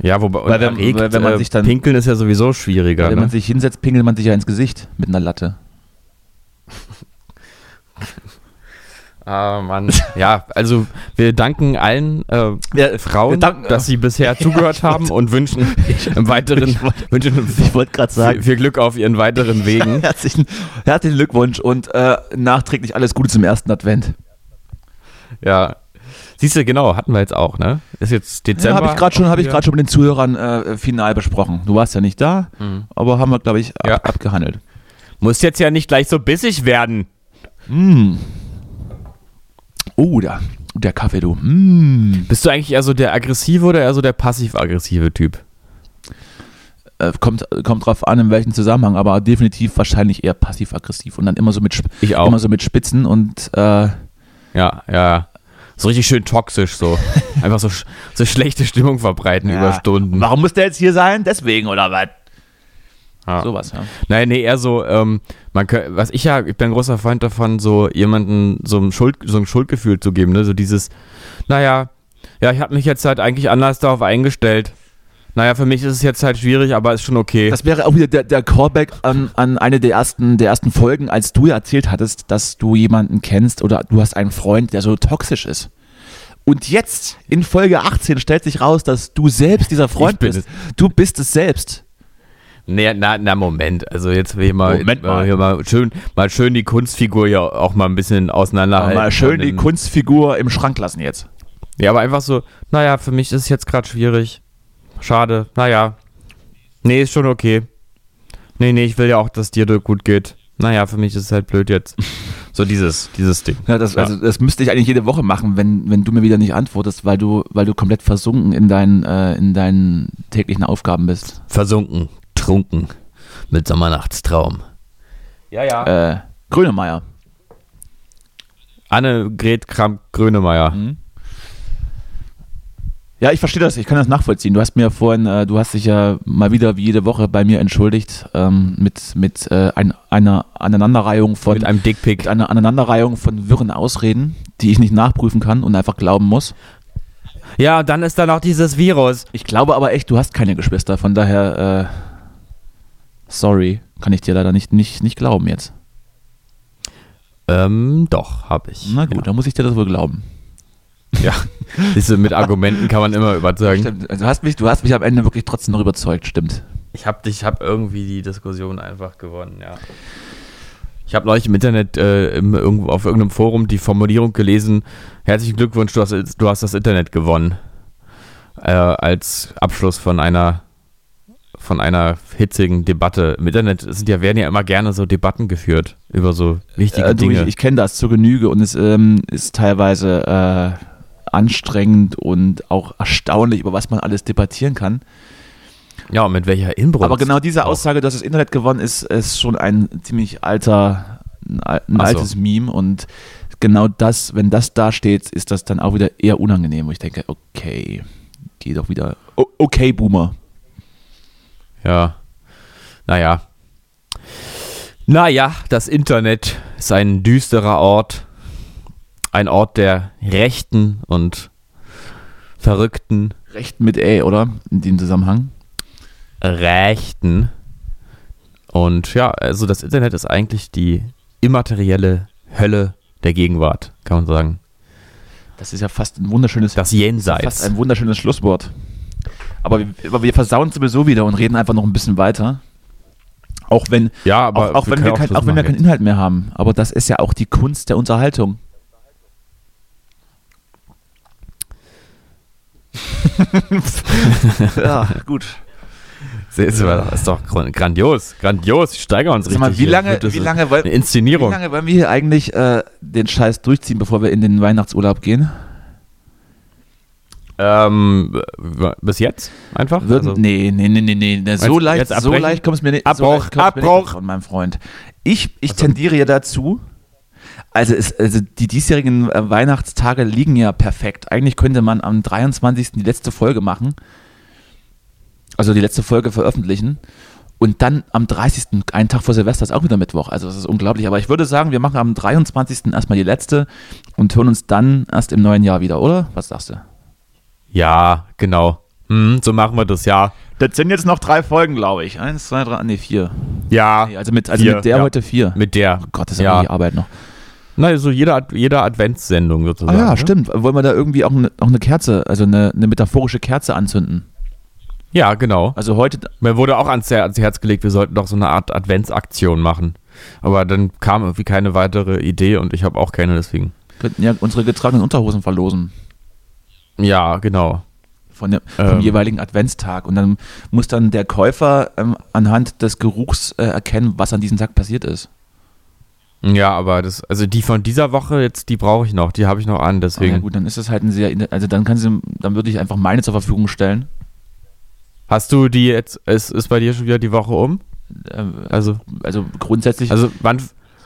Ja, wobei Weil wenn- erregt, weil wenn man äh, sich dann- pinkeln ist ja sowieso schwieriger, wenn ne? man sich hinsetzt, pinkelt man sich ja ins Gesicht mit einer Latte. [laughs] Ah, Mann. ja, also wir danken allen äh, Wir- Frauen, danken- dass sie bisher [laughs] zugehört haben und wünschen [laughs] im weiteren wünschen Ich wollte gerade viel, viel Glück auf ihren weiteren Wegen. herzlichen, herzlichen Glückwunsch und äh, nachträglich alles Gute zum ersten Advent. ja. Siehst du, genau, hatten wir jetzt auch, ne? Ist jetzt Ja, Dezember. habe ich gerade schon, hab ich Ja. schon mit den Zuhörern äh, final besprochen. Du warst ja nicht da, Mhm. aber haben wir, glaube ich, ab, Ja. abgehandelt. Muss jetzt ja nicht gleich so bissig werden. Mm. Oh, der, der Kaffee, du. Mm. Bist du eigentlich eher so der aggressive oder eher so der passiv-aggressive Typ? Äh, kommt, kommt drauf an, in welchem Zusammenhang, aber definitiv wahrscheinlich eher passiv-aggressiv und dann immer so mit, Ich auch. immer so mit Spitzen und äh, Ja, ja. So richtig schön toxisch so. [laughs] Einfach so, so schlechte Stimmung verbreiten Ja. über Stunden. warum muss der jetzt hier sein? Deswegen oder was? Ja. Sowas, ja. Nein, nee, eher so, ähm, man kö- was ich ja, ich bin ein großer Freund davon, so jemanden so ein, Schuld, so ein Schuldgefühl zu geben, ne? So dieses, naja, Ja, ich habe mich jetzt halt eigentlich anders darauf eingestellt. Naja, für mich ist es jetzt halt schwierig, aber ist schon okay. Das wäre auch wieder der, der Callback an, an eine der ersten, der ersten Folgen, als du ja erzählt hattest, dass du jemanden kennst oder du hast einen Freund, der so toxisch ist. Und jetzt in Folge 18 stellt sich raus, dass du selbst dieser Freund bist. Du bist es selbst. Nee, na, na, Moment. Also jetzt will ich mal, Moment mal. äh, Hier mal, schön, mal schön die Kunstfigur ja auch mal ein bisschen auseinanderhalten. mal schön die Kunstfigur im Schrank lassen jetzt. Ja, aber einfach so, naja, für mich ist es jetzt gerade schwierig. Schade, naja. Nee, ist schon okay. Nee, nee, ich will ja auch, dass dir gut geht. Naja, für mich ist es halt blöd jetzt. [laughs] So dieses, dieses Ding. Ja, das, Ja. Also, das müsste ich eigentlich jede Woche machen, wenn, wenn du mir wieder nicht antwortest, weil du, weil du komplett versunken in deinen, äh, in deinen täglichen Aufgaben bist. Versunken, trunken, mit Sommernachtstraum. Ja, ja. Äh, Grönemeyer. Annegret Kramp-Grönemeyer. Mhm. Ja, ich verstehe das, ich kann das nachvollziehen. Du hast mir vorhin, äh, du hast dich ja mal wieder wie jede Woche bei mir entschuldigt ähm, mit, mit äh, ein, einer Aneinanderreihung von Mit einem Dickpick. mit einer Aneinanderreihung von wirren Ausreden, die ich nicht nachprüfen kann und einfach glauben muss. Ja, dann ist da noch dieses Virus. Ich glaube aber echt, du hast keine Geschwister, von daher, äh, sorry, kann ich dir leider nicht, nicht, nicht glauben jetzt. Ähm, doch, hab ich. Na gut, dann muss ich dir das wohl glauben. Ja. Siehst du, mit Argumenten kann man immer überzeugen. Stimmt. Also du hast mich, du hast mich am Ende wirklich trotzdem noch überzeugt, stimmt. Ich hab dich, hab irgendwie die Diskussion einfach gewonnen, ja. Ich habe neulich im Internet äh, im, irgendwo, auf irgendeinem Forum die Formulierung gelesen: Herzlichen Glückwunsch, du hast, du hast das Internet gewonnen. Äh, als Abschluss von einer von einer hitzigen Debatte. Im Internet sind ja, werden ja immer gerne so Debatten geführt über so wichtige Äh, du, Dinge. ich ich kenne das zur Genüge und es ähm, ist teilweise äh, anstrengend und auch erstaunlich, über was man alles debattieren kann. ja, und mit welcher Inbrunst. Aber genau diese. Aussage, dass das Internet gewonnen ist, ist schon ein ziemlich alter, ein, al- ein Ach so. altes Meme und genau das, wenn das da steht, ist das dann auch wieder eher unangenehm, wo ich denke, okay, geh doch wieder, okay, Boomer. Ja. Naja. Naja, das Internet ist ein düsterer Ort. Ein Ort der Rechten und Verrückten. Recht mit Ä, oder? In dem Zusammenhang. Rechten. Und ja, also das Internet ist eigentlich die immaterielle Hölle der Gegenwart, kann man sagen. Das ist ja fast ein wunderschönes, Das fast Jenseits. ein wunderschönes Schlusswort. Aber wir, aber wir versauen sowieso wieder und reden einfach noch ein bisschen weiter. Auch wenn, Ja, aber auch, auch, wenn, wir kein, auch wenn wir keinen Inhalt mehr haben. Aber das ist ja auch die Kunst der Unterhaltung. [laughs] ja, gut. jetzt. Das ist doch grandios. Grandios. Ich steigere uns Sag mal, richtig. wie lange, wie lange, wollen, Eine wie Inszenierung. lange wollen wir hier eigentlich äh, den Scheiß durchziehen, bevor wir in den Weihnachtsurlaub gehen? Ähm, bis jetzt einfach? Würden, Also- nee, nee, nee, nee, nee. So leicht, so leicht kommt es mir nicht. Abbruch, so Abbruch. Nicht von meinem Freund. Ich, ich tendiere ja dazu. Also, es, also die diesjährigen äh, Weihnachtstage liegen ja perfekt. Eigentlich könnte man am 23. die letzte Folge machen. Also die letzte Folge veröffentlichen. Und dann am 30. einen Tag vor Silvester ist auch wieder Mittwoch. Also das ist unglaublich. Aber ich würde sagen, wir machen am 23. erstmal die letzte und hören uns dann erst im neuen Jahr wieder, oder? Was sagst du? Ja, genau. Hm, so machen wir das, ja. Das sind jetzt noch drei Folgen, glaube ich. Eins, zwei, drei, nee, vier. Ja, Nee, also mit, also Vier, mit der ja. heute vier. mit der. oh Gott, das ist ja ja. die Arbeit noch. Na, also jeder, Ad- jeder Adventssendung Ah sozusagen. ja, ne? stimmt. Wollen wir da irgendwie auch eine, auch eine Kerze, also eine, eine metaphorische Kerze anzünden? Ja, genau. Also heute, Mir wurde auch ans Herz gelegt, wir sollten doch so eine Art Adventsaktion machen. Aber dann kam irgendwie keine weitere Idee und ich habe auch keine, deswegen. könnten ja unsere getragenen Unterhosen verlosen. Ja, genau. Von der, vom Ähm. jeweiligen Adventstag. Und dann muss dann der Käufer ähm, anhand des Geruchs äh, erkennen, was an diesem Tag passiert ist. Ja, aber das, also die von dieser Woche jetzt, die brauche ich noch, die habe ich noch an, Ah, deswegen. ja, gut, dann ist das halt ein sehr, also dann kann sie, dann würde ich einfach meine zur Verfügung stellen. Hast du die jetzt, ist, ist bei dir schon wieder die Woche um? Äh, Also, also grundsätzlich, also wann,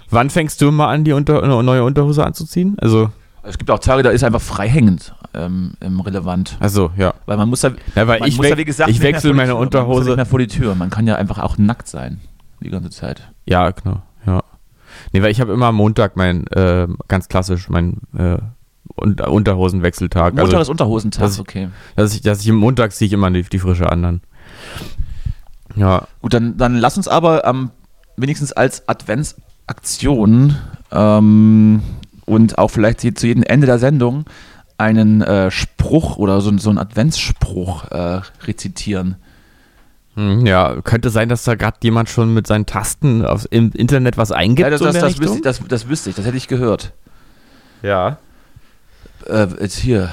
wann fängst du mal an, die unter, neue Unterhose anzuziehen? Also, es gibt auch Tage, da ist einfach freihängend ähm, ähm, relevant. also ja. Weil man muss ja, Ja, weil ich, muss ja, wie gesagt, ich wechsle meine Tür. Man muss ja Unterhose. nicht mehr vor die Tür. Man kann ja einfach auch nackt sein. Die ganze Zeit. Ja, genau. Nee, weil ich habe immer am Montag mein, äh, ganz klassisch, mein äh, Unter Unterhosenwechseltag. Montag also, ist Unterhosentag, das- okay. dass ich, dass ich Montag ziehe ich immer die, die frische an dann. Ja, Gut, dann, dann lass uns aber ähm, wenigstens als Adventsaktion ähm, und auch vielleicht zu jedem Ende der Sendung einen äh, Spruch oder so, so einen Adventsspruch äh, rezitieren. Hm, ja, könnte sein, dass da gerade jemand schon mit seinen Tasten aufs, im Internet was eingibt. Ja, das, so das, das, wüsste ich, das, das wüsste ich, das hätte ich gehört. ja. Äh, jetzt hier,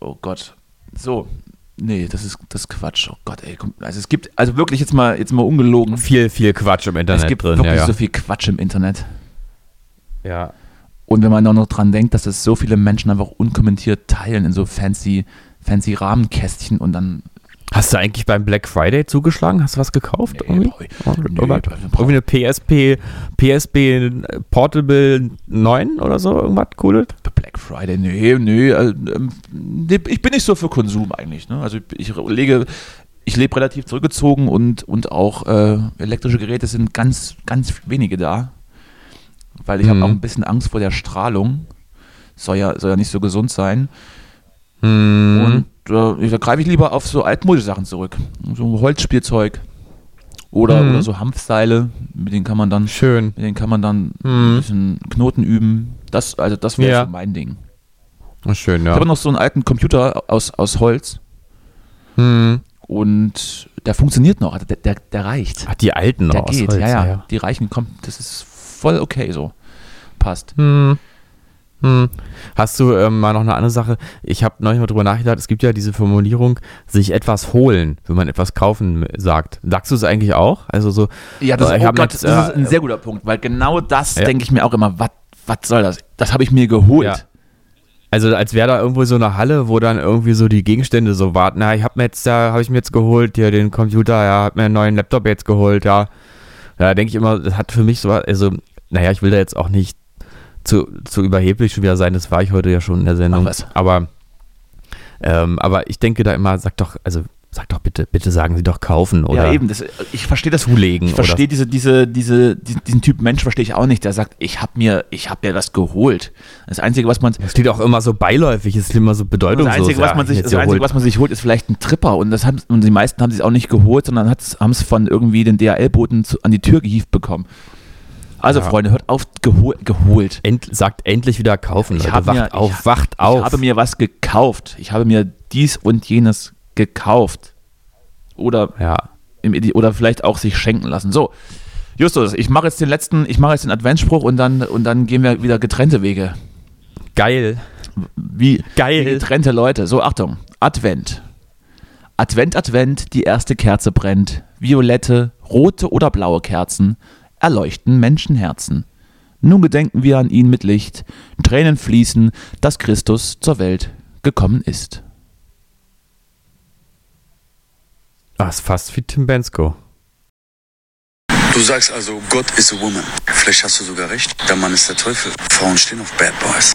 oh Gott. So, nee, das ist, das ist Quatsch. Oh Gott, ey, komm, also es gibt, also wirklich jetzt mal, jetzt mal ungelogen. Viel, viel Quatsch im Internet es gibt drin. wirklich ja, ja. so viel Quatsch im Internet. ja. Und wenn man auch noch dran denkt, dass es so viele Menschen einfach unkommentiert teilen in so fancy, fancy Rahmenkästchen und dann. Hast du eigentlich beim Black Friday zugeschlagen? Hast du was gekauft? Nee, irgendwie? ich- Irgendwas? nee, brauch- irgendwie eine PSP, PSP Portable 9 oder so? Irgendwas Cooles? Black Friday, nee, nee, äh, ähm, nee, ich bin nicht so für Konsum eigentlich. Ne? Also ich lege, ich lebe relativ zurückgezogen und, und auch äh, elektrische Geräte sind ganz, ganz wenige da. Weil ich habe Mhm. auch ein bisschen Angst vor der Strahlung. Soll ja, soll ja nicht so gesund sein. Hm. Und äh, da greife ich lieber auf so altmodische Sachen zurück. So Holzspielzeug oder, Mhm. oder so Hanfseile, mit denen kann man dann, Schön. mit denen kann man dann Mhm. ein bisschen Knoten üben. Das, also das wäre Ja. so mein Ding. Schön, Ich ja. habe noch so einen alten Computer aus, aus Holz Hm. und der funktioniert noch. Also der, der, der reicht. Ach, die alten Der aus geht, Holz, ja, ja, Die reichen, kommt, das ist voll okay so. Passt. Hm. Hm. Hast du ähm, mal noch eine andere Sache? Ich habe neulich mal drüber nachgedacht. Es gibt ja diese Formulierung, sich etwas holen, wenn man etwas kaufen sagt. Sagst du es eigentlich auch? Also so, Ja, das, Äh, oh Gott, jetzt, das ist äh, ein sehr guter Punkt, weil genau das Ja. denke ich mir auch immer, was soll das? Das habe ich mir geholt. Ja. also als wäre da irgendwo so eine Halle, wo dann irgendwie so die Gegenstände so warten. Na, ich habe mir jetzt, da habe ich mir jetzt geholt, hier den Computer, ja, hab mir einen neuen Laptop jetzt geholt, ja. Ja, denke ich immer, das hat für mich so, also, naja, ich will da jetzt auch nicht zu, zu überheblich schon wieder sein, das war ich heute ja schon in der Sendung. Was. Aber, ähm, aber ich denke da immer, sag doch, also, sag doch bitte, bitte sagen Sie doch kaufen oder ja, eben. Das, ich verstehe das. zulegen Ich verstehe diese, diese, diese, diesen, Typ Mensch verstehe ich auch nicht, der sagt, ich habe mir, ich habe mir das geholt. Das Einzige, was man. Es steht auch immer so beiläufig, es ist immer so das bedeutungslos. Einzige, was man sich, das Einzige, holt. was man sich holt, ist vielleicht ein Tripper und das haben, und die meisten haben sich auch nicht geholt, sondern haben es von irgendwie den DHL-Boten an die Tür gehievt bekommen. Also Ja. Freunde, hört auf, gehol, geholt. End, sagt endlich wieder kaufen, Ich Leute. hab wacht mir- auf, ich- wacht auf. Ich habe mir was gekauft. Ich habe mir dies und jenes gekauft. Oder ja. im oder vielleicht auch sich schenken lassen. So, Justus, ich mache jetzt den letzten, ich mache jetzt den Adventsspruch und dann und dann gehen wir wieder getrennte Wege. Geil. Wie, Geil. wie getrennte Leute. So, Achtung, Advent. Advent, Advent, die erste Kerze brennt. Violette, rote oder blaue Kerzen erleuchten Menschenherzen. Nun gedenken wir an ihn mit Licht, Tränen fließen, dass Christus zur Welt gekommen ist. Ah, ist fast wie Tim Bensko. Du sagst also, Gott ist a woman. Vielleicht hast du sogar recht. Der Mann ist der Teufel. Frauen stehen auf Bad Boys.